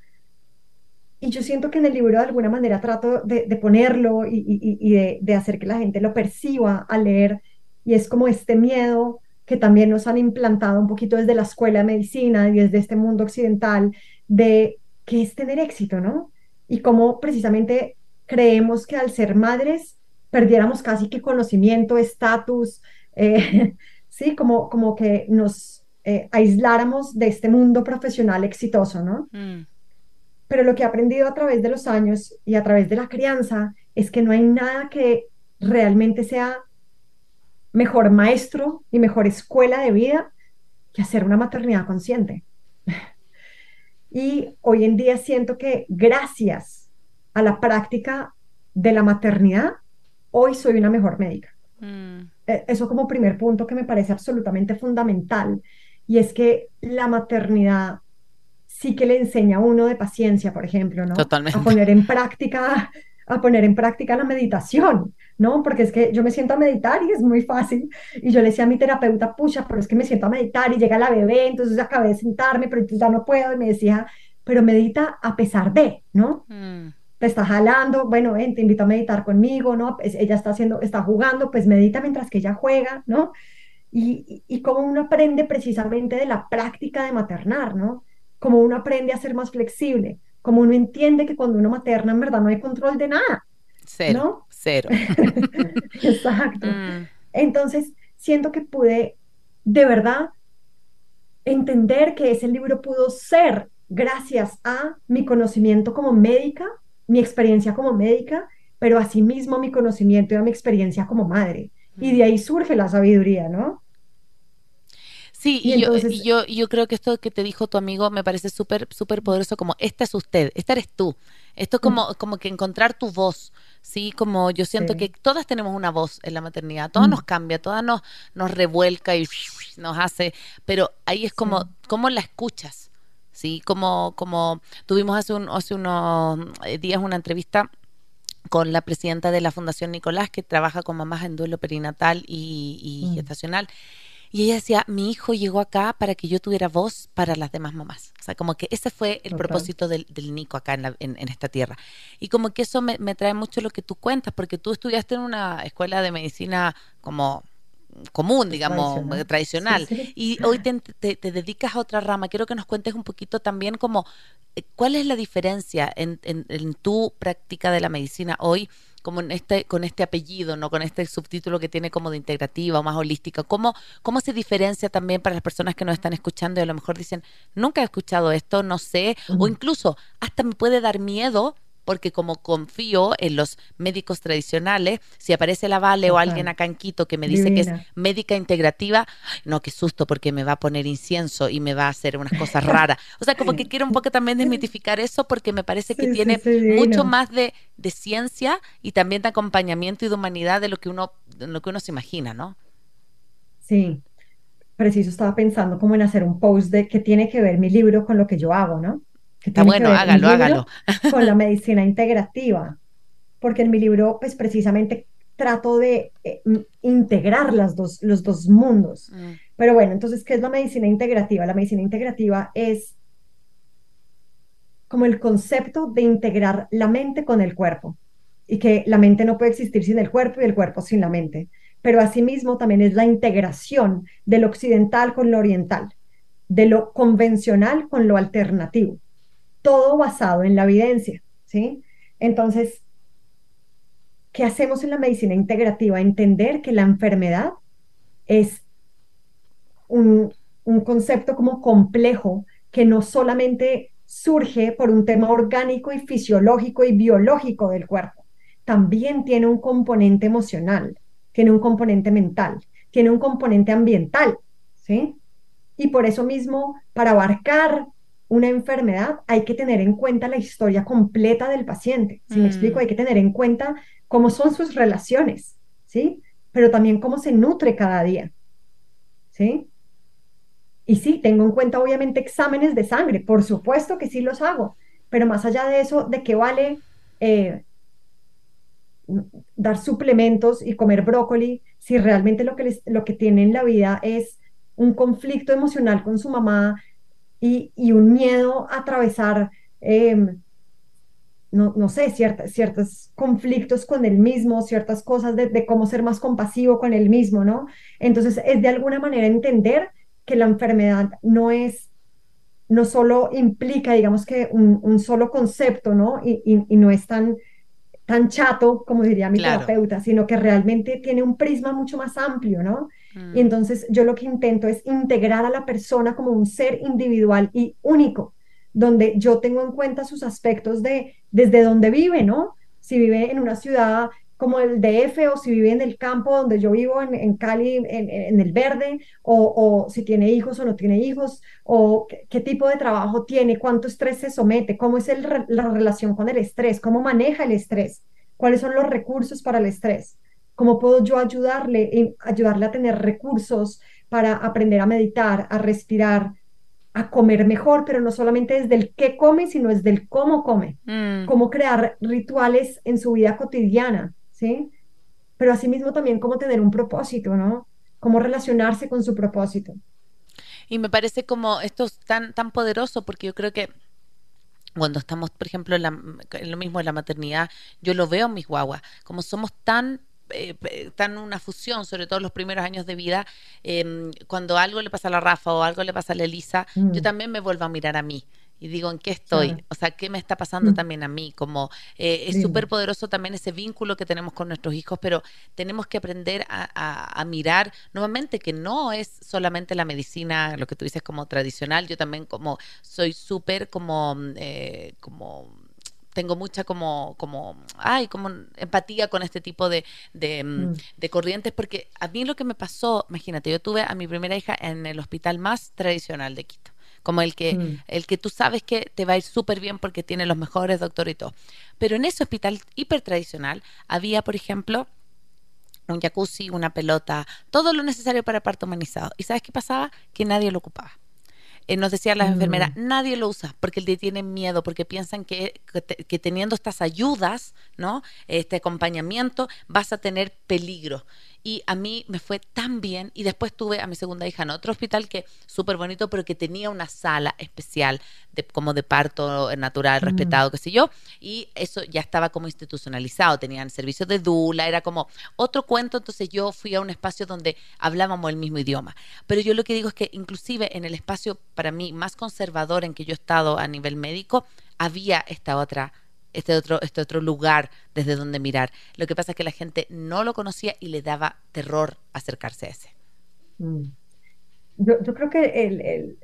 Y yo siento que en el libro de alguna manera trato de, ponerlo y, de, de, hacer que la gente lo perciba al leer. Y es como este miedo que también nos han implantado un poquito desde la escuela de medicina y desde este mundo occidental de que es tener éxito, ¿no? Y cómo precisamente creemos que al ser madres perdiéramos casi que conocimiento, estatus, eh, sí, como, como que nos eh, aisláramos de este mundo profesional exitoso, ¿no? Mm. Pero lo que he aprendido a través de los años y a través de la crianza es que no hay nada que realmente sea mejor maestro y mejor escuela de vida que hacer una maternidad consciente. y hoy en día siento que gracias a la práctica de la maternidad, hoy soy una mejor médica. Mm. E, eso como primer punto que me parece absolutamente fundamental y es que la maternidad sí que le enseña a uno de paciencia, por ejemplo, ¿no? Totalmente. A poner en práctica, a poner en práctica la meditación, ¿no? Porque es que yo me siento a meditar y es muy fácil. Y yo le decía a mi terapeuta, pucha, pero es que me siento a meditar y llega la bebé, entonces acabé de sentarme, pero ya no puedo. Y me decía, pero medita a pesar de, ¿no? Mm. Te está jalando, bueno, ven, te invito a meditar conmigo, ¿no? Pues ella está haciendo, está jugando, pues medita mientras que ella juega, ¿no? Y, y, cómo uno aprende precisamente de la práctica de maternar, ¿no? Cómo uno aprende a ser más flexible, cómo uno entiende que cuando uno materna en verdad no hay control de nada. Cero, ¿no? cero. Exacto. Mm. Entonces, siento que pude de verdad entender que ese libro pudo ser gracias a mi conocimiento como médica, mi experiencia como médica, pero asimismo mi conocimiento y mi experiencia como madre y de ahí surge la sabiduría, ¿no? Sí, y, yo, yo, creo que esto que te dijo tu amigo me parece súper, súper poderoso, como esta es usted, esta eres tú. Esto es como, mm. como que encontrar tu voz, ¿sí? Como yo siento que todas tenemos una voz en la maternidad, todas mm. nos cambia, todas nos, nos revuelca y nos hace, pero ahí es como, ¿cómo la escuchas? ¿Sí? Como, como tuvimos hace, un, hace unos días una entrevista con la presidenta de la Fundación Nicolás, que trabaja con mamás en duelo perinatal y, mm. gestacional. Y ella decía, mi hijo llegó acá para que yo tuviera voz para las demás mamás. O sea, como que ese fue el propósito del, Nico acá en, esta tierra. Y como que eso me, trae mucho lo que tú cuentas, porque tú estudiaste en una escuela de medicina como común, digamos, tradicional. Y hoy te, te, dedicas a otra rama. Quiero que nos cuentes un poquito también como eh, cuál es la diferencia en, en, tu práctica de la medicina hoy como en este, con este apellido, ¿no? Con este subtítulo que tiene como de integrativa o más holística. ¿Cómo, ¿Cómo se diferencia también para las personas que nos están escuchando y a lo mejor dicen, nunca he escuchado esto, no sé, o incluso hasta me puede dar miedo porque como confío en los médicos tradicionales, si aparece la Vale o alguien acá en Quito que me dice que es médica integrativa, no, qué susto porque me va a poner incienso y me va a hacer unas cosas raras. O sea, como que quiero un poco también desmitificar eso porque me parece que tiene mucho más de, de, ciencia y también de acompañamiento y de humanidad de lo que uno, de lo que uno se imagina, ¿no? Sí, preciso estaba pensando como en hacer un post de qué tiene que ver mi libro con lo que yo hago, ¿no? Está bueno, hágalo, hágalo. Con la medicina integrativa, porque en mi libro, pues precisamente trato de eh, integrar las dos, los dos mundos. Mm. Pero bueno, entonces, ¿qué es la medicina integrativa? La medicina integrativa es como el concepto de integrar la mente con el cuerpo y que la mente no puede existir sin el cuerpo y el cuerpo sin la mente pero asimismo también es la integración del occidental con lo oriental, de lo convencional con lo alternativo, todo basado en la evidencia, ¿sí? Entonces, ¿qué hacemos en la medicina integrativa? Entender que la enfermedad es un, un concepto como complejo que no solamente surge por un tema orgánico y fisiológico y biológico del cuerpo, también tiene un componente emocional, tiene un componente mental, tiene un componente ambiental, ¿sí? Y por eso mismo, para abarcar una enfermedad, hay que tener en cuenta la historia completa del paciente. Si me mm. explico, hay que tener en cuenta cómo son sus relaciones, ¿sí? Pero también cómo se nutre cada día, ¿sí? Y sí, tengo en cuenta obviamente exámenes de sangre, por supuesto que sí los hago, pero más allá de eso, ¿de qué vale eh, dar suplementos y comer brócoli si realmente lo que, les, lo que tiene en la vida es un conflicto emocional con su mamá y, un miedo a atravesar, em, no, no, sé, ciertos conflictos con él mismo, ciertas cosas de, cómo ser más compasivo con él mismo, ¿no? Entonces es de alguna manera entender que la enfermedad no es no solo implica, digamos que un, solo concepto, ¿no? Y, y, no es tan tan chato, como diría mi terapeuta, sino que realmente tiene un prisma mucho más amplio, ¿no? Y mm. entonces yo lo que intento es integrar a la persona como un ser individual y único, donde yo tengo en cuenta sus aspectos de desde donde vive, ¿no? Si vive en una ciudad como el DF o si vive en el campo donde yo vivo, en, Cali, en, el verde, o, si tiene hijos o no tiene hijos, o qué, tipo de trabajo tiene, cuánto estrés se somete, cómo es la relación con el estrés, cómo maneja el estrés, cuáles son los recursos para el estrés, cómo puedo yo ayudarle, ayudarle a tener recursos para aprender a meditar, a respirar, a comer mejor, pero no solamente desde el qué come, sino desde el cómo come, mm. cómo crear rituales en su vida cotidiana, ¿sí? Pero asimismo también cómo tener un propósito, ¿no? Cómo relacionarse con su propósito. Y me parece como esto es tan, tan poderoso porque yo creo que cuando estamos, por ejemplo, en, lo mismo de la maternidad, yo lo veo en mis guaguas, como somos tan eh, tan una fusión, sobre todo en los primeros años de vida, em, cuando algo le pasa a la Rafa o algo le pasa a la Elisa, yo mm. también me vuelvo a mirar a mí y digo en qué estoy, o sea, qué me está pasando mm. también a mí, como eh, es súper poderoso también ese vínculo que tenemos con nuestros hijos, pero tenemos que aprender a, mirar nuevamente que no es solamente la medicina, lo que tú dices como tradicional, yo también como soy súper como, eh, como tengo mucha como, como, ay, como empatía con este tipo de, de, mm, mm. de, corrientes, porque a mí lo que me pasó, imagínate, yo tuve a mi primera hija en el hospital más tradicional de Quito como el que, mm. el que tú sabes que te va a ir súper bien porque tiene los mejores doctores y todo. Pero en ese hospital hiper tradicional había, por ejemplo, un jacuzzi, una pelota, todo lo necesario para parto humanizado. ¿Y sabes qué pasaba? Que nadie lo ocupaba. Eh, nos decían las enfermeras, nadie lo usa porque le tienen miedo, porque piensan que, que, teniendo estas ayudas, ¿no? Este acompañamiento, vas a tener peligro y a mí me fue tan bien. Y después tuve a mi segunda hija en otro hospital que súper bonito pero que tenía una sala especial de, como de parto natural, mm. respetado, qué sé yo, y eso ya estaba como institucionalizado, tenían servicios de dula, era como otro cuento, entonces yo fui a un espacio donde hablábamos el mismo idioma, pero yo lo que digo es que inclusive en el espacio para mí más conservador en que yo he estado a nivel médico, había esta otra este otro, este otro lugar desde donde mirar. Lo que pasa es que la gente no lo conocía y le daba terror acercarse a ese. Mm. Yo, creo que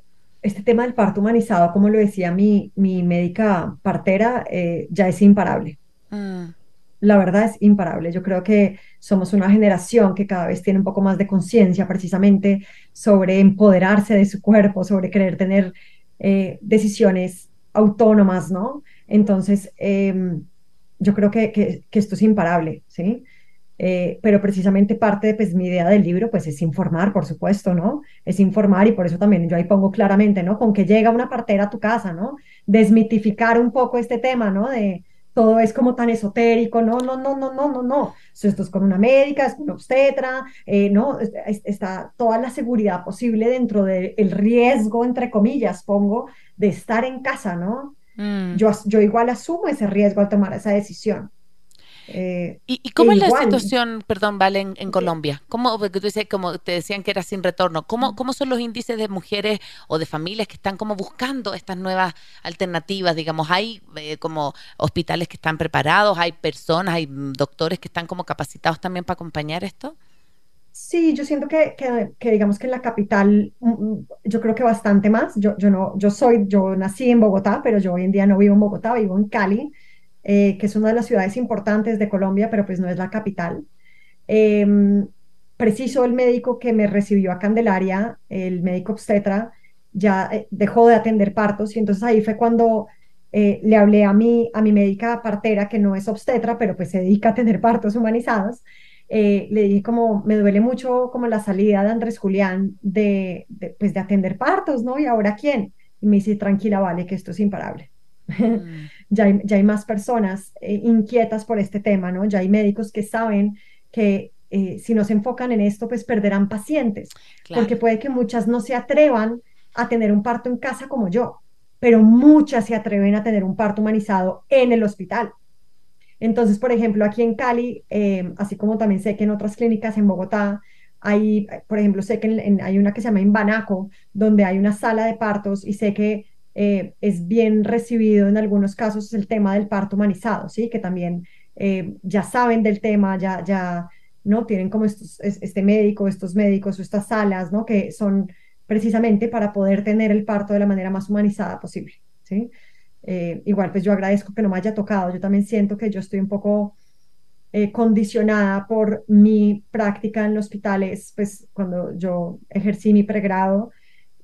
este tema del parto humanizado, como lo decía mi, mi médica partera, eh, ya es imparable. Mm. La verdad es imparable. Yo creo que somos una generación que cada vez tiene un poco más de conciencia precisamente sobre empoderarse de su cuerpo, sobre querer tener eh, decisiones autónomas, ¿no? Entonces, em, yo creo que, que, que, esto es imparable, ¿sí? Eh, pero precisamente parte de pues, mi idea del libro pues es informar, por supuesto, ¿no? Es informar y por eso también yo ahí pongo claramente, ¿no? Con que llega una partera a tu casa, ¿no? Desmitificar un poco este tema, ¿no? De todo es como tan esotérico, no, no, no, no, no, no, no. Esto es con una médica, es con una obstetra, eh, ¿no? Está toda la seguridad posible dentro del riesgo, entre comillas, pongo, de estar en casa, ¿no? Mm. Yo, yo igual asumo ese riesgo al tomar esa decisión. Eh, ¿Y, cómo es la situación, perdón, Vale, en, Colombia? ¿Cómo, tú dices, como te decían que era sin retorno, ¿cómo, ¿cómo son los índices de mujeres o de familias que están como buscando estas nuevas alternativas? Digamos, ¿hay eh, como hospitales que están preparados? ¿Hay personas, hay doctores que están como capacitados también para acompañar esto? Sí, yo siento que, que, digamos que en la capital, mm, mm, yo creo que bastante más. Yo, yo no, yo soy, yo nací en Bogotá, pero yo hoy en día no vivo en Bogotá, vivo en Cali. Eh, que es una de las ciudades importantes de Colombia, pero pues no es la capital. Em, preciso el médico que me recibió a Candelaria, el médico obstetra, ya eh, dejó de atender partos y entonces ahí fue cuando eh, le hablé a mi, a mi médica partera, que no es obstetra, pero pues se dedica a atender partos humanizados. Le dije como, me duele mucho como la salida de Andrés Julián de, de, pues de atender partos, ¿no? ¿Y ahora quién? Y me dice, tranquila, vale, que esto es imparable. Mm. ya, hay, ya, hay, más personas eh, inquietas por este tema, ¿no? Ya hay médicos que saben que eh, si no se enfocan en esto, pues perderán pacientes, porque puede que muchas no se atrevan a tener un parto en casa como yo, pero muchas se atreven a tener un parto humanizado en el hospital. Entonces, por ejemplo, aquí en Cali, eh, así como también sé que en otras clínicas en Bogotá, hay, por ejemplo, sé que hay una que se llama Imbanaco, donde hay una sala de partos y sé que eh, es bien recibido en algunos casos el tema del parto humanizado, ¿sí? Que también eh, ya saben del tema, ya, ya, ¿no? Tienen como este médico, estos médicos o estas salas, ¿no? Que son precisamente para poder tener el parto de la manera más humanizada posible, ¿sí? Eh, igual, pues yo agradezco que no me haya tocado, yo también siento que yo estoy un poco condicionada por mi práctica en los hospitales, pues cuando yo ejercí mi pregrado,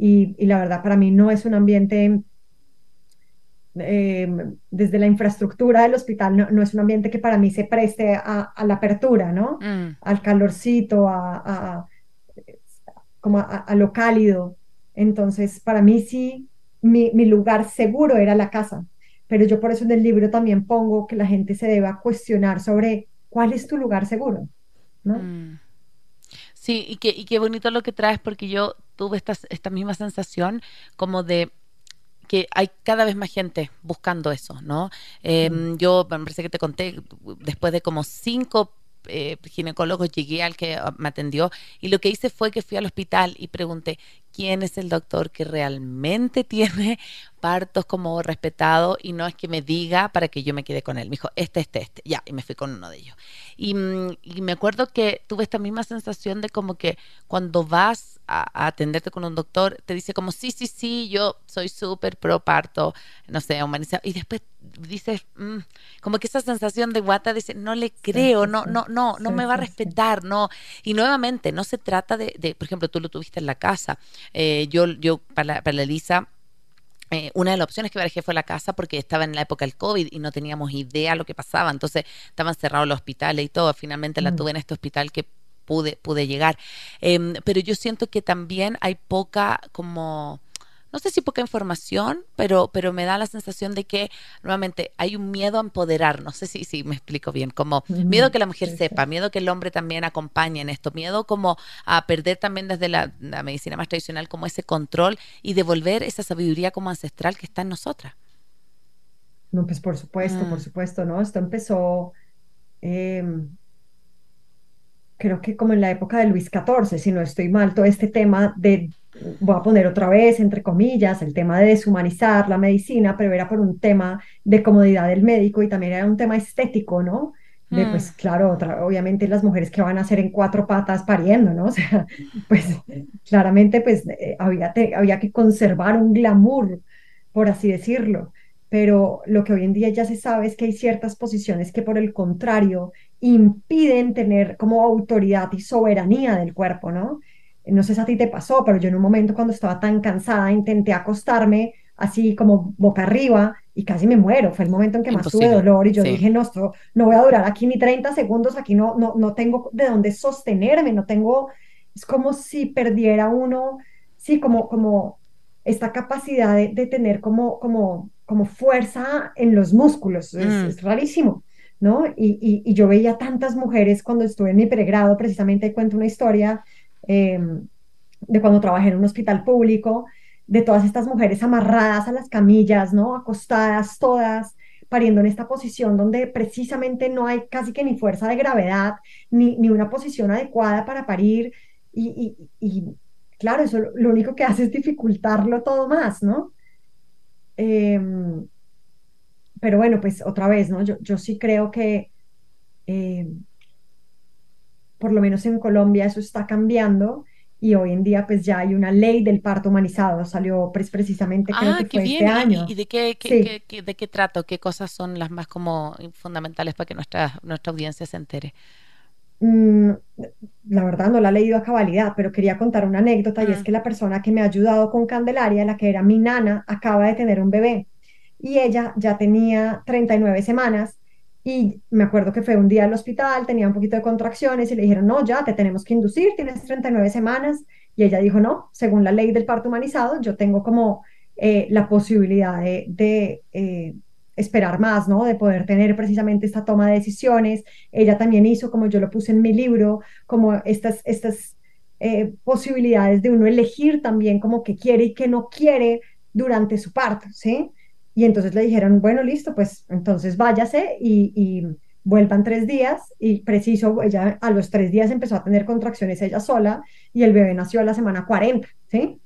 y, la verdad para mí no es un ambiente, em, desde la infraestructura del hospital, no, es un ambiente que para mí se preste a, la apertura, ¿no? Mm. Al calorcito, a, como a, lo cálido. Entonces, para mí sí, mi, lugar seguro era la casa. Pero yo por eso en el libro también pongo que la gente se deba cuestionar sobre cuál es tu lugar seguro, ¿no? Mm. Sí, y, y qué bonito lo que traes porque yo tuve esta, esta misma sensación como de que hay cada vez más gente buscando eso, ¿no? Em, yo me parece que te conté, después de como cinco eh, ginecólogos llegué al que me atendió y lo que hice fue que fui al hospital y pregunté, quién es el doctor que realmente tiene partos como respetado y no es que me diga para que yo me quede con él. Me dijo, este, este, este. Ya, y me fui con uno de ellos. Y, mm, me acuerdo que tuve esta misma sensación de como que cuando vas a, atenderte con un doctor, te dice como, sí, sí, sí, yo soy súper pro parto, no sé, humanizado. Y después dices, mm", como que esa sensación de guata dice, no le creo, no, no, no, no me va a respetar, no. Y nuevamente, no se trata de, de, por ejemplo, tú lo tuviste en la casa eh, yo, yo para, para Elisa, eh, una de las opciones que barajé fue la casa porque estaba en la época del COVID y no teníamos idea lo que pasaba. Entonces estaban cerrados los hospitales y todo. Finalmente la mm. tuve en este hospital que pude, pude llegar. Em, pero yo siento que también hay poca como no sé si poca información, pero, pero me da la sensación de que nuevamente hay un miedo a empoderar, no sé si, si me explico bien, como miedo que la mujer sepa, miedo que el hombre también acompañe en esto, miedo como a perder también desde la, medicina más tradicional como ese control y devolver esa sabiduría como ancestral que está en nosotras. No, pues por supuesto, por mm. supuesto, ¿no? Esto empezó, em, creo que como en la época de Luis XIV, si no estoy mal, todo este tema de voy a poner otra vez, entre comillas, el tema de deshumanizar la medicina, pero era por un tema de comodidad del médico y también era un tema estético, ¿no? de Mm. pues claro, otra- obviamente las mujeres que van a hacer en cuatro patas pariendo, ¿no? O sea, pues claramente pues eh, había, te- había que conservar un glamour, por así decirlo. Pero lo que hoy en día ya se sabe es que hay ciertas posiciones que por el contrario impiden tener como autoridad y soberanía del cuerpo, ¿no? No sé si a ti te pasó, pero yo en un momento cuando estaba tan cansada intenté acostarme así como boca arriba y casi me muero. Fue el momento en que más tuve Imposible. dolor y yo Sí. dije, no, esto no voy a durar aquí ni 30 segundos, aquí no, no, no tengo de dónde sostenerme, no tengo, es como si perdiera uno, sí, como, como esta capacidad de, de tener como, como, como fuerza en los músculos, es, Mm. es rarísimo. ¿No? Y, y, y yo veía tantas mujeres cuando estuve en mi pregrado, precisamente cuento una historia eh, de cuando trabajé en un hospital público, de todas estas mujeres amarradas a las camillas, ¿no? Acostadas todas, pariendo en esta posición donde precisamente no hay casi que ni fuerza de gravedad, ni, ni una posición adecuada para parir. Y, y, y claro, eso lo, único que hace es dificultarlo todo más, ¿no? Em, pero bueno, pues otra vez, ¿no? Yo, yo sí creo que eh, por lo menos en Colombia eso está cambiando y hoy en día pues ya hay una ley del parto humanizado, salió pues, precisamente creo Ah, que fue bien. este ¿Y, año. y- de qué, qué- Sí. qué- qué- de qué trato? ¿Qué cosas son las más como fundamentales para que nuestra, nuestra audiencia se entere? Mm, la verdad no la he leído a cabalidad, pero quería contar una anécdota y es Mm. que la persona que me ha ayudado con Candelaria, la que era mi nana, acaba de tener un bebé y ella ya tenía 39 semanas y me acuerdo que fue un día al hospital, tenía un poquito de contracciones y le dijeron, no, ya te tenemos que inducir, tienes 39 semanas y ella dijo, no, según la ley del parto humanizado, yo tengo como eh, la posibilidad de, de, eh, esperar más, ¿no? De poder tener precisamente esta toma de decisiones ella también hizo, como yo lo puse en mi libro, como estas, estas eh, posibilidades de uno elegir también como que quiere y que no quiere durante su parto, ¿sí? Y entonces le dijeron, bueno, listo, pues entonces váyase y, vuelvan tres días y preciso, ella a los tres días empezó a tener contracciones ella sola y el bebé nació a la semana 40, ¿sí?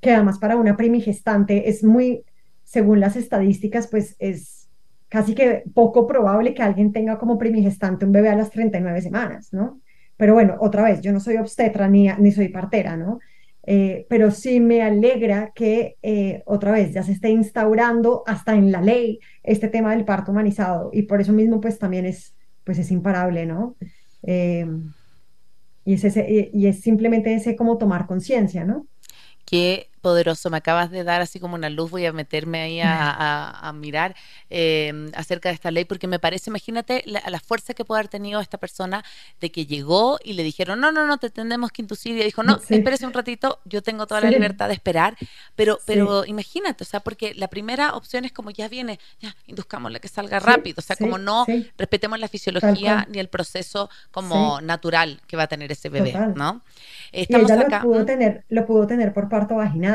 Que además para una primigestante es muy, según las estadísticas, pues es casi que poco probable que alguien tenga como primigestante un bebé a las 39 semanas, ¿no? Pero bueno, otra vez, yo no soy obstetra ni, ni soy partera, ¿no? Eh, pero sí me alegra que eh, otra vez ya se esté instaurando hasta en la ley este tema del parto humanizado y por eso mismo pues también es, pues es imparable, ¿no? Eh, y, es ese, y, es simplemente ese como tomar conciencia, ¿no? Qué poderoso, me acabas de dar así como una luz, voy a meterme ahí a, a- a mirar eh, acerca de esta ley, porque me parece, imagínate la, la fuerza que puede haber tenido esta persona de que llegó y le dijeron, no, no, no, te tenemos que inducir, y dijo, no, Sí. espérese un ratito, yo tengo toda la Sí. libertad de esperar, pero, Sí. pero imagínate, o sea, porque la primera opción es como ya viene, ya, induzcámosle que salga rápido, o sea, como no respetemos la fisiología ni el proceso como natural que va a tener ese bebé, Total. ¿no? Y Estamos ella acá, lo pudo tener, lo pudo tener por parto vaginal,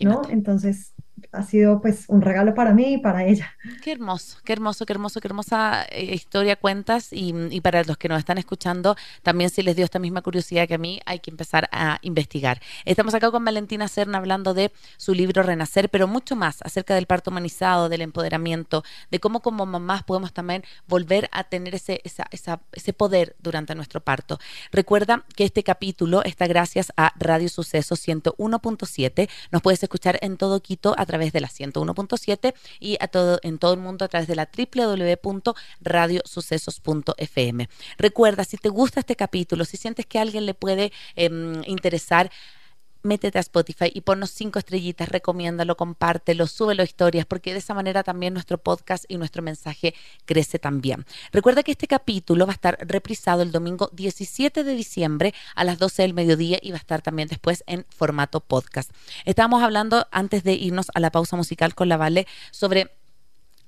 ¿no? Entonces ha sido pues un regalo para mí y para ella. Qué hermoso, qué hermoso, qué hermoso, qué hermosa eh, historia cuentas y, y para los que nos están escuchando, también si les dio esta misma curiosidad que a mí, hay que empezar a investigar. Estamos acá con Valentina Serna hablando de su libro Renacer, pero mucho más acerca del parto humanizado, del empoderamiento, de cómo como mamás podemos también volver a tener ese, ese poder durante nuestro parto. Recuerda que este capítulo está gracias a Radio Suceso 101.7. Nos puedes escuchar en todo Quito a través de la 101.7 y a todo, en todo el mundo a través de la www.radiosucesos.fm. Recuerda, si te gusta este capítulo, si sientes que a alguien le puede eh, interesar, métete a Spotify y ponnos cinco estrellitas, recomiéndalo, compártelo, súbelo a historias, porque de esa manera también nuestro podcast y nuestro mensaje crece también. Recuerda que este capítulo va a estar reprisado el domingo 17 de diciembre a las 12 del mediodía y va a estar también después en formato podcast. Estábamos hablando antes de irnos a la pausa musical con la Vale sobre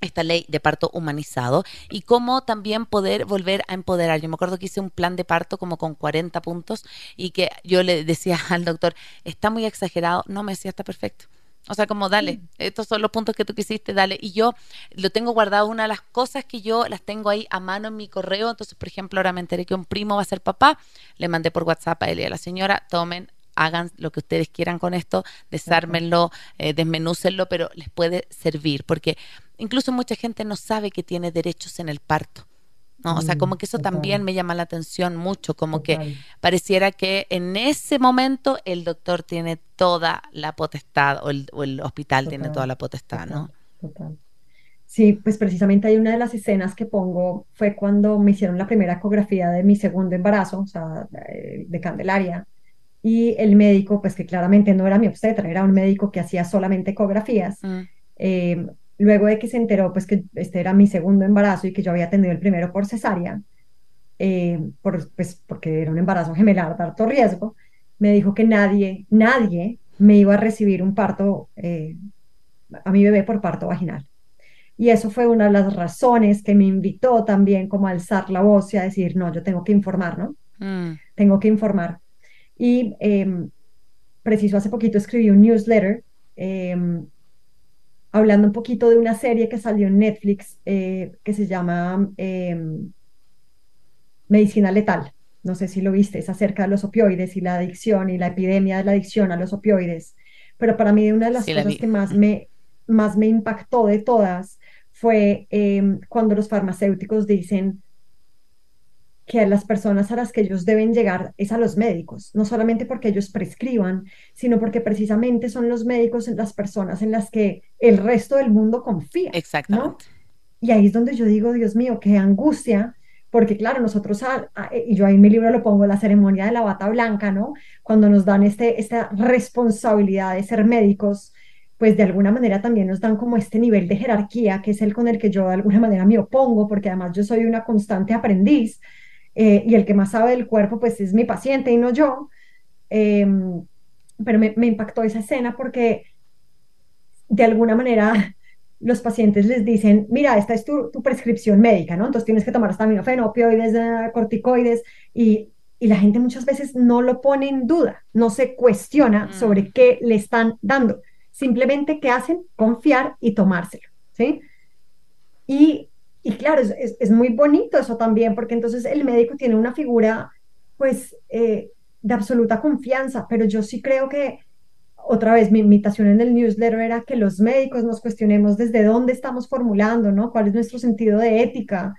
esta ley de parto humanizado y cómo también poder volver a empoderar. Yo me acuerdo que hice un plan de parto como con 40 puntos y que yo le decía al doctor, está muy exagerado, no me decía, está perfecto. O sea, como dale, estos son los puntos que tú quisiste, dale. Y yo lo tengo guardado, una de las cosas que yo las tengo ahí a mano en mi correo. Entonces, por ejemplo, ahora me enteré que un primo va a ser papá, le mandé por WhatsApp a él y a la señora, tomen, hagan lo que ustedes quieran con esto, desármenlo, eh, desmenúcenlo, pero les puede servir, porque incluso mucha gente no sabe que tiene derechos en el parto. ¿no? O sea, Mm, como que eso total. también me llama la atención mucho, como que pareciera que en ese momento el doctor tiene toda la potestad o el, o el hospital tiene toda la potestad, ¿no? Total, total. Sí, pues precisamente hay una de las escenas que pongo fue cuando me hicieron la primera ecografía de mi segundo embarazo, o sea, eh, de Candelaria, y el médico, pues que claramente no era mi obstetra, era un médico que hacía solamente ecografías. Mm, eh, luego de que se enteró, pues que este era mi segundo embarazo y que yo había tenido el primero por cesárea, eh, por, pues porque era un embarazo gemelar de alto riesgo, me dijo que nadie, nadie me iba a recibir un parto, eh, a mi bebé por parto vaginal. Y eso fue una de las razones que me invitó también como a alzar la voz y a decir, no, yo tengo que informar, ¿no? mm, Tengo que informar. Y em, preciso hace poquito escribí un newsletter em, hablando un poquito de una serie que salió en Netflix eh, que se llama em, Medicina Letal. No sé si lo viste, es acerca de los opioides y la adicción y la epidemia de la adicción a los opioides. Pero para mí una de las Sí, cosas que más me, más me impactó de todas fue em, cuando los farmacéuticos dicen que las personas a las que ellos deben llegar es a los médicos, no solamente porque ellos prescriban, sino porque precisamente son los médicos las personas en las que el resto del mundo confía, ¿no? exactamente. Y ahí es donde yo digo, Dios mío, qué angustia, porque claro, nosotros, a- a- y yo ahí en mi libro lo pongo, la ceremonia de la bata blanca, ¿no? Cuando nos dan este, esta responsabilidad de ser médicos, pues de alguna manera también nos dan como este nivel de jerarquía, que es el con el que yo de alguna manera me opongo, porque además yo soy una constante aprendiz, eh, y el que más sabe del cuerpo, pues es mi paciente y no yo. Em, pero me, me impactó esa escena porque de alguna manera los pacientes les dicen, mira, esta es tu, tu prescripción médica, ¿no? Entonces tienes que tomar acetaminofén, opioides, eh, corticoides, y, y la gente muchas veces no lo pone en duda, no se cuestiona Mm. sobre qué le están dando, simplemente qué hacen, confiar y tomárselo, ¿sí? Y, y claro, es, es- es muy bonito eso también, porque entonces el médico tiene una figura, pues, eh, de absoluta confianza, pero yo sí creo que otra vez, mi invitación en el newsletter era que los médicos nos cuestionemos desde dónde estamos formulando, ¿no? ¿Cuál es nuestro sentido de ética?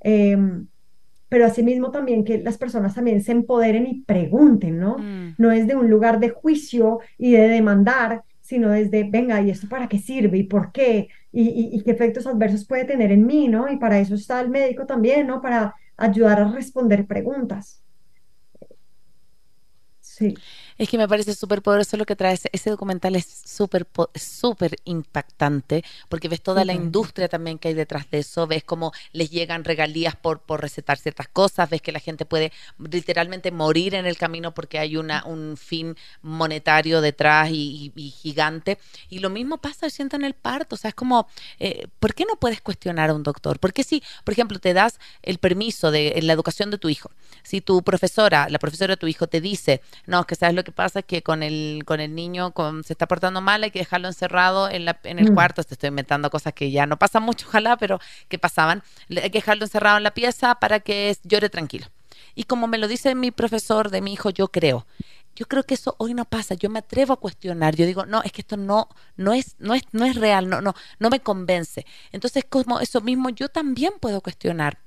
Em, pero asimismo también que las personas también se empoderen y pregunten, ¿no? Mm, No es de un lugar de juicio y de demandar, sino desde, venga, ¿y esto para qué sirve? ¿Y por qué? ¿Y, y- qué efectos adversos puede tener en mí, ¿no? Y para eso está el médico también, ¿no? Para ayudar a responder preguntas. Sí. Es que me parece súper poderoso lo que trae ese, documental, es súper súper impactante, porque ves toda la Total. industria también que hay detrás de eso, ves cómo les llegan regalías por, por recetar ciertas cosas, ves que la gente puede literalmente morir en el camino porque hay una, un fin monetario detrás y, y- y gigante. Y lo mismo pasa, siento, en el parto, o sea, es como, eh, ¿por qué no puedes cuestionar a un doctor? ¿Por qué si, por ejemplo, te das el permiso de en la educación de tu hijo? Si tu profesora, la profesora de tu hijo te dice, no, es que sabes lo que pasa es que con el, con el niño con- se está portando mal, hay que dejarlo encerrado en, la, en el Mm. cuarto, te estoy inventando cosas que ya no pasan mucho, ojalá, pero que pasaban, hay que dejarlo encerrado en la pieza para que llore tranquilo. Y como me lo dice mi profesor de mi hijo, yo creo. Yo creo que eso hoy no pasa. Yo me atrevo a cuestionar. Yo digo, no, es que esto no, no es, no es, no es real, no, no, no me convence. Entonces, como eso mismo, yo también puedo cuestionar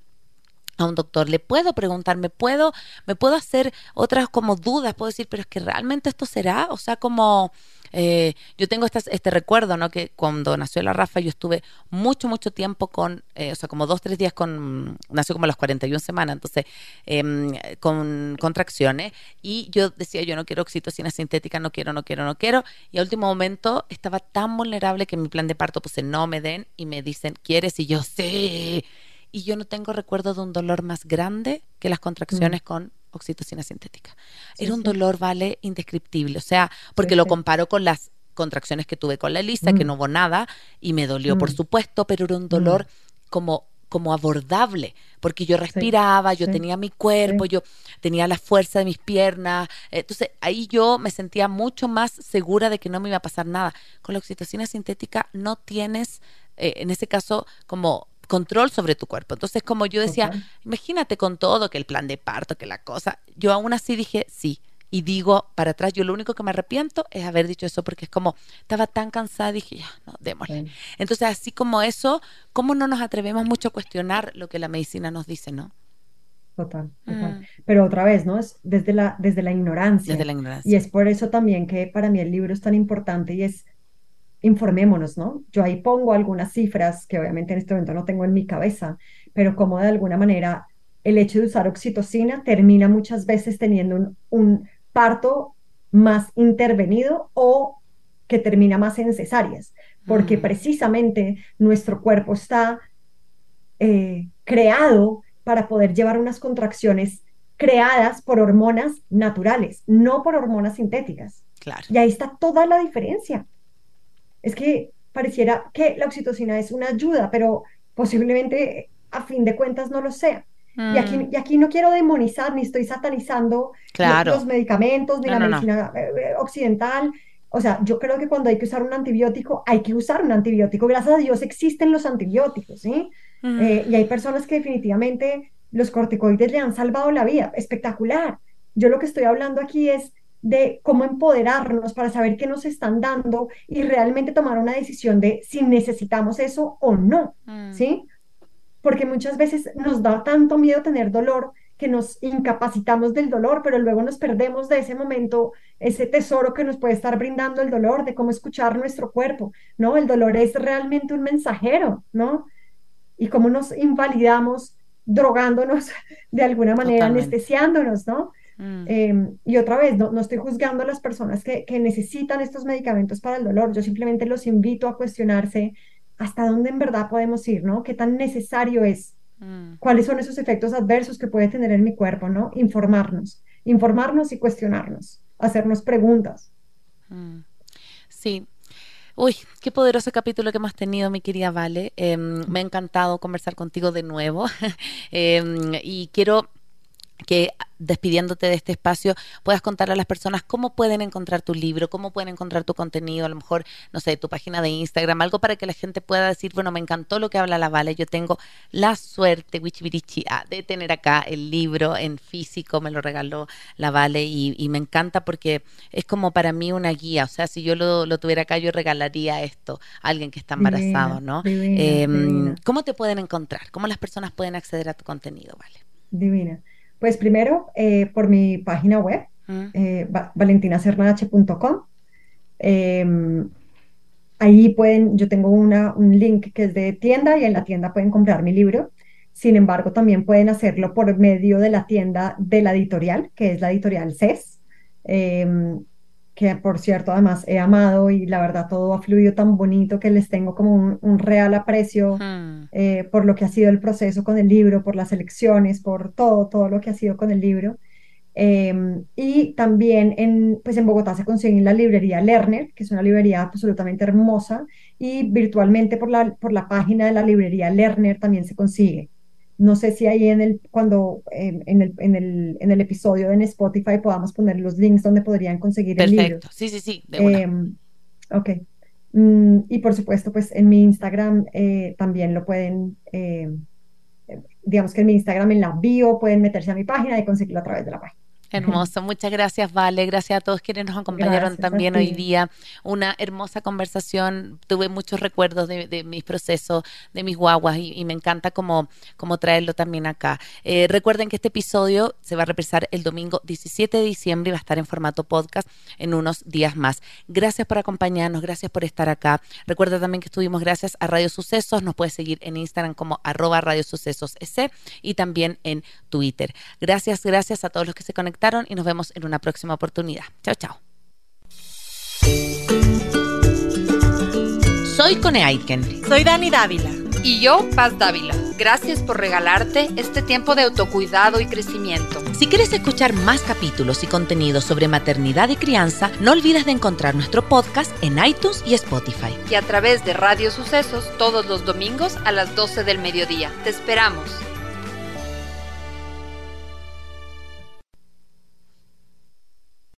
a un doctor, le puedo preguntar, me puedo, me puedo hacer otras como dudas, puedo decir, pero es que realmente esto será, o sea, como eh, yo tengo este recuerdo, ¿no? Que cuando nació la Rafa yo estuve mucho, mucho tiempo con, eh, o sea, como dos, tres días con, nació como a las 41 semanas, entonces, em, con contracciones, y yo decía, yo no quiero oxitocina sintética, no quiero, no quiero, no quiero, y a último momento estaba tan vulnerable que mi plan de parto puse no me den, y me dicen, ¿quieres? Y yo, sí, y yo no tengo recuerdo de un dolor más grande que las contracciones con oxitocina sintética. Sí, Era un dolor, vale, indescriptible. O sea, porque lo comparo con las contracciones que tuve con la Elisa, que Mm. no hubo nada, y me dolió, por Mm. supuesto, pero era un dolor como como abordable, porque yo respiraba, yo sí, tenía mi cuerpo, sí. yo tenía la fuerza de mis piernas, entonces ahí yo me sentía mucho más segura de que no me iba a pasar nada. Con la oxitocina sintética no tienes, eh, en ese caso, como control sobre tu cuerpo. Entonces, como yo decía, imagínate con todo, que el plan de parto, que la cosa, yo aún así dije, sí, y digo para atrás, yo lo único que me arrepiento es haber dicho eso porque es como, estaba tan cansada, dije, ya, no, démosle. Entonces, así como eso, ¿cómo no nos atrevemos mucho a cuestionar lo que la medicina nos dice, no? Total, total. Mm. Pero otra vez, ¿no? Es desde la, desde la ignorancia. Desde la ignorancia. Y es por eso también que para mí el libro es tan importante y es informémonos, ¿no? Yo ahí pongo algunas cifras que obviamente en este momento no tengo en mi cabeza, pero como de alguna manera el hecho de usar oxitocina termina muchas veces teniendo un, un parto más intervenido o que termina más en cesáreas, porque precisamente nuestro cuerpo está eh, creado para poder llevar unas contracciones creadas por hormonas naturales, no por hormonas sintéticas. Claro. Y ahí está toda la diferencia. Es que pareciera que la oxitocina es una ayuda, pero posiblemente a fin de cuentas no lo sea. Y, aquí, mm. y aquí no quiero demonizar ni estoy satanizando los, medicamentos ni la medicina eh, eh, occidental. O sea, yo creo que cuando hay que usar un antibiótico, hay que usar un antibiótico. Gracias a Dios existen los antibióticos, ¿sí? Eh, y hay personas que definitivamente los corticoides le han salvado la vida. Espectacular. Yo lo que estoy hablando aquí es de cómo empoderarnos para saber qué nos están dando y realmente tomar una decisión de si necesitamos eso o no, mm. ¿sí? porque muchas veces nos da tanto miedo tener dolor que nos incapacitamos del dolor, pero luego nos perdemos de ese momento, ese tesoro que nos puede estar brindando el dolor, de cómo escuchar nuestro cuerpo, ¿no? El dolor es realmente un mensajero, ¿no? Y cómo nos invalidamos drogándonos de alguna manera, anestesiándonos, ¿no? Mm. Em, y otra vez, no, no, estoy juzgando a las personas que, que necesitan estos medicamentos para el dolor, yo simplemente los invito a cuestionarse hasta dónde en verdad podemos ir, ¿no? ¿Qué tan necesario es? Mm. ¿Cuáles son esos efectos adversos que puede tener en mi cuerpo, ¿no? Informarnos, informarnos y cuestionarnos, hacernos preguntas. Mm. Sí. Uy, qué poderoso capítulo que hemos tenido, mi querida Vale. Em, me ha encantado conversar contigo de nuevo em, y quiero que despidiéndote de este espacio puedas contar a las personas cómo pueden encontrar tu libro, cómo pueden encontrar tu contenido, a lo mejor, no sé, tu página de Instagram, algo para que la gente pueda decir, bueno, me encantó lo que habla la Vale, yo tengo la suerte, Wichibirichi, ah, de tener acá el libro en físico, me lo regaló la Vale y, me encanta porque es como para mí una guía, o sea, si yo lo, tuviera acá, yo regalaría esto a alguien que está embarazado, ¿no? Em, ¿Cómo te pueden encontrar? ¿Cómo las personas pueden acceder a tu contenido, Vale? Divina. Pues primero, eh, por mi página web, mm. eh, em, ahí pueden, yo tengo una, un link que es de tienda y en la tienda pueden comprar mi libro. Sin embargo, también pueden hacerlo por medio de la tienda de la editorial, que es la editorial CES que por cierto además he amado y la verdad todo ha fluido tan bonito que les tengo como un, real aprecio eh, por lo que ha sido el proceso con el libro, por las elecciones, por todo, todo lo que ha sido con el libro. Em, y también en, pues en Bogotá se consigue en la librería Lerner, que es una librería absolutamente hermosa, y virtualmente por la, por la página de la librería Lerner también se consigue. No sé si ahí en el, cuando, en, el, en, el, en el episodio en Spotify podamos poner los links donde podrían conseguir el libro. Perfecto, sí, sí, sí, de una. Em, ok. Mm, y por supuesto, pues en mi Instagram eh, también lo pueden, em, digamos que en mi Instagram, en la bio, pueden meterse a mi página y conseguirlo a través de la página. Hermoso, muchas gracias Vale, gracias a todos quienes nos acompañaron también hoy día. Una hermosa conversación, tuve muchos recuerdos de, mis procesos, de mis guaguas y, me encanta como, como traerlo también acá. Eh, recuerden que este episodio se va a reprisar el domingo 17 de diciembre y va a estar en formato podcast en unos días más. Gracias por acompañarnos, gracias por estar acá. Recuerda también que estuvimos gracias a Radio Sucesos, nos puedes seguir en Instagram como arroba Radio Sucesos y también en Twitter. Gracias, gracias a todos los que se conectaron y nos vemos en una próxima oportunidad. Chao, chao. Soy Cone Aiken. Soy Dani Dávila. Y yo, Paz Dávila. Gracias por regalarte este tiempo de autocuidado y crecimiento. Si quieres escuchar más capítulos y contenidos sobre maternidad y crianza, no olvides de encontrar nuestro podcast en iTunes y Spotify. Y a través de Radio Sucesos todos los domingos a las 12 del mediodía. Te esperamos.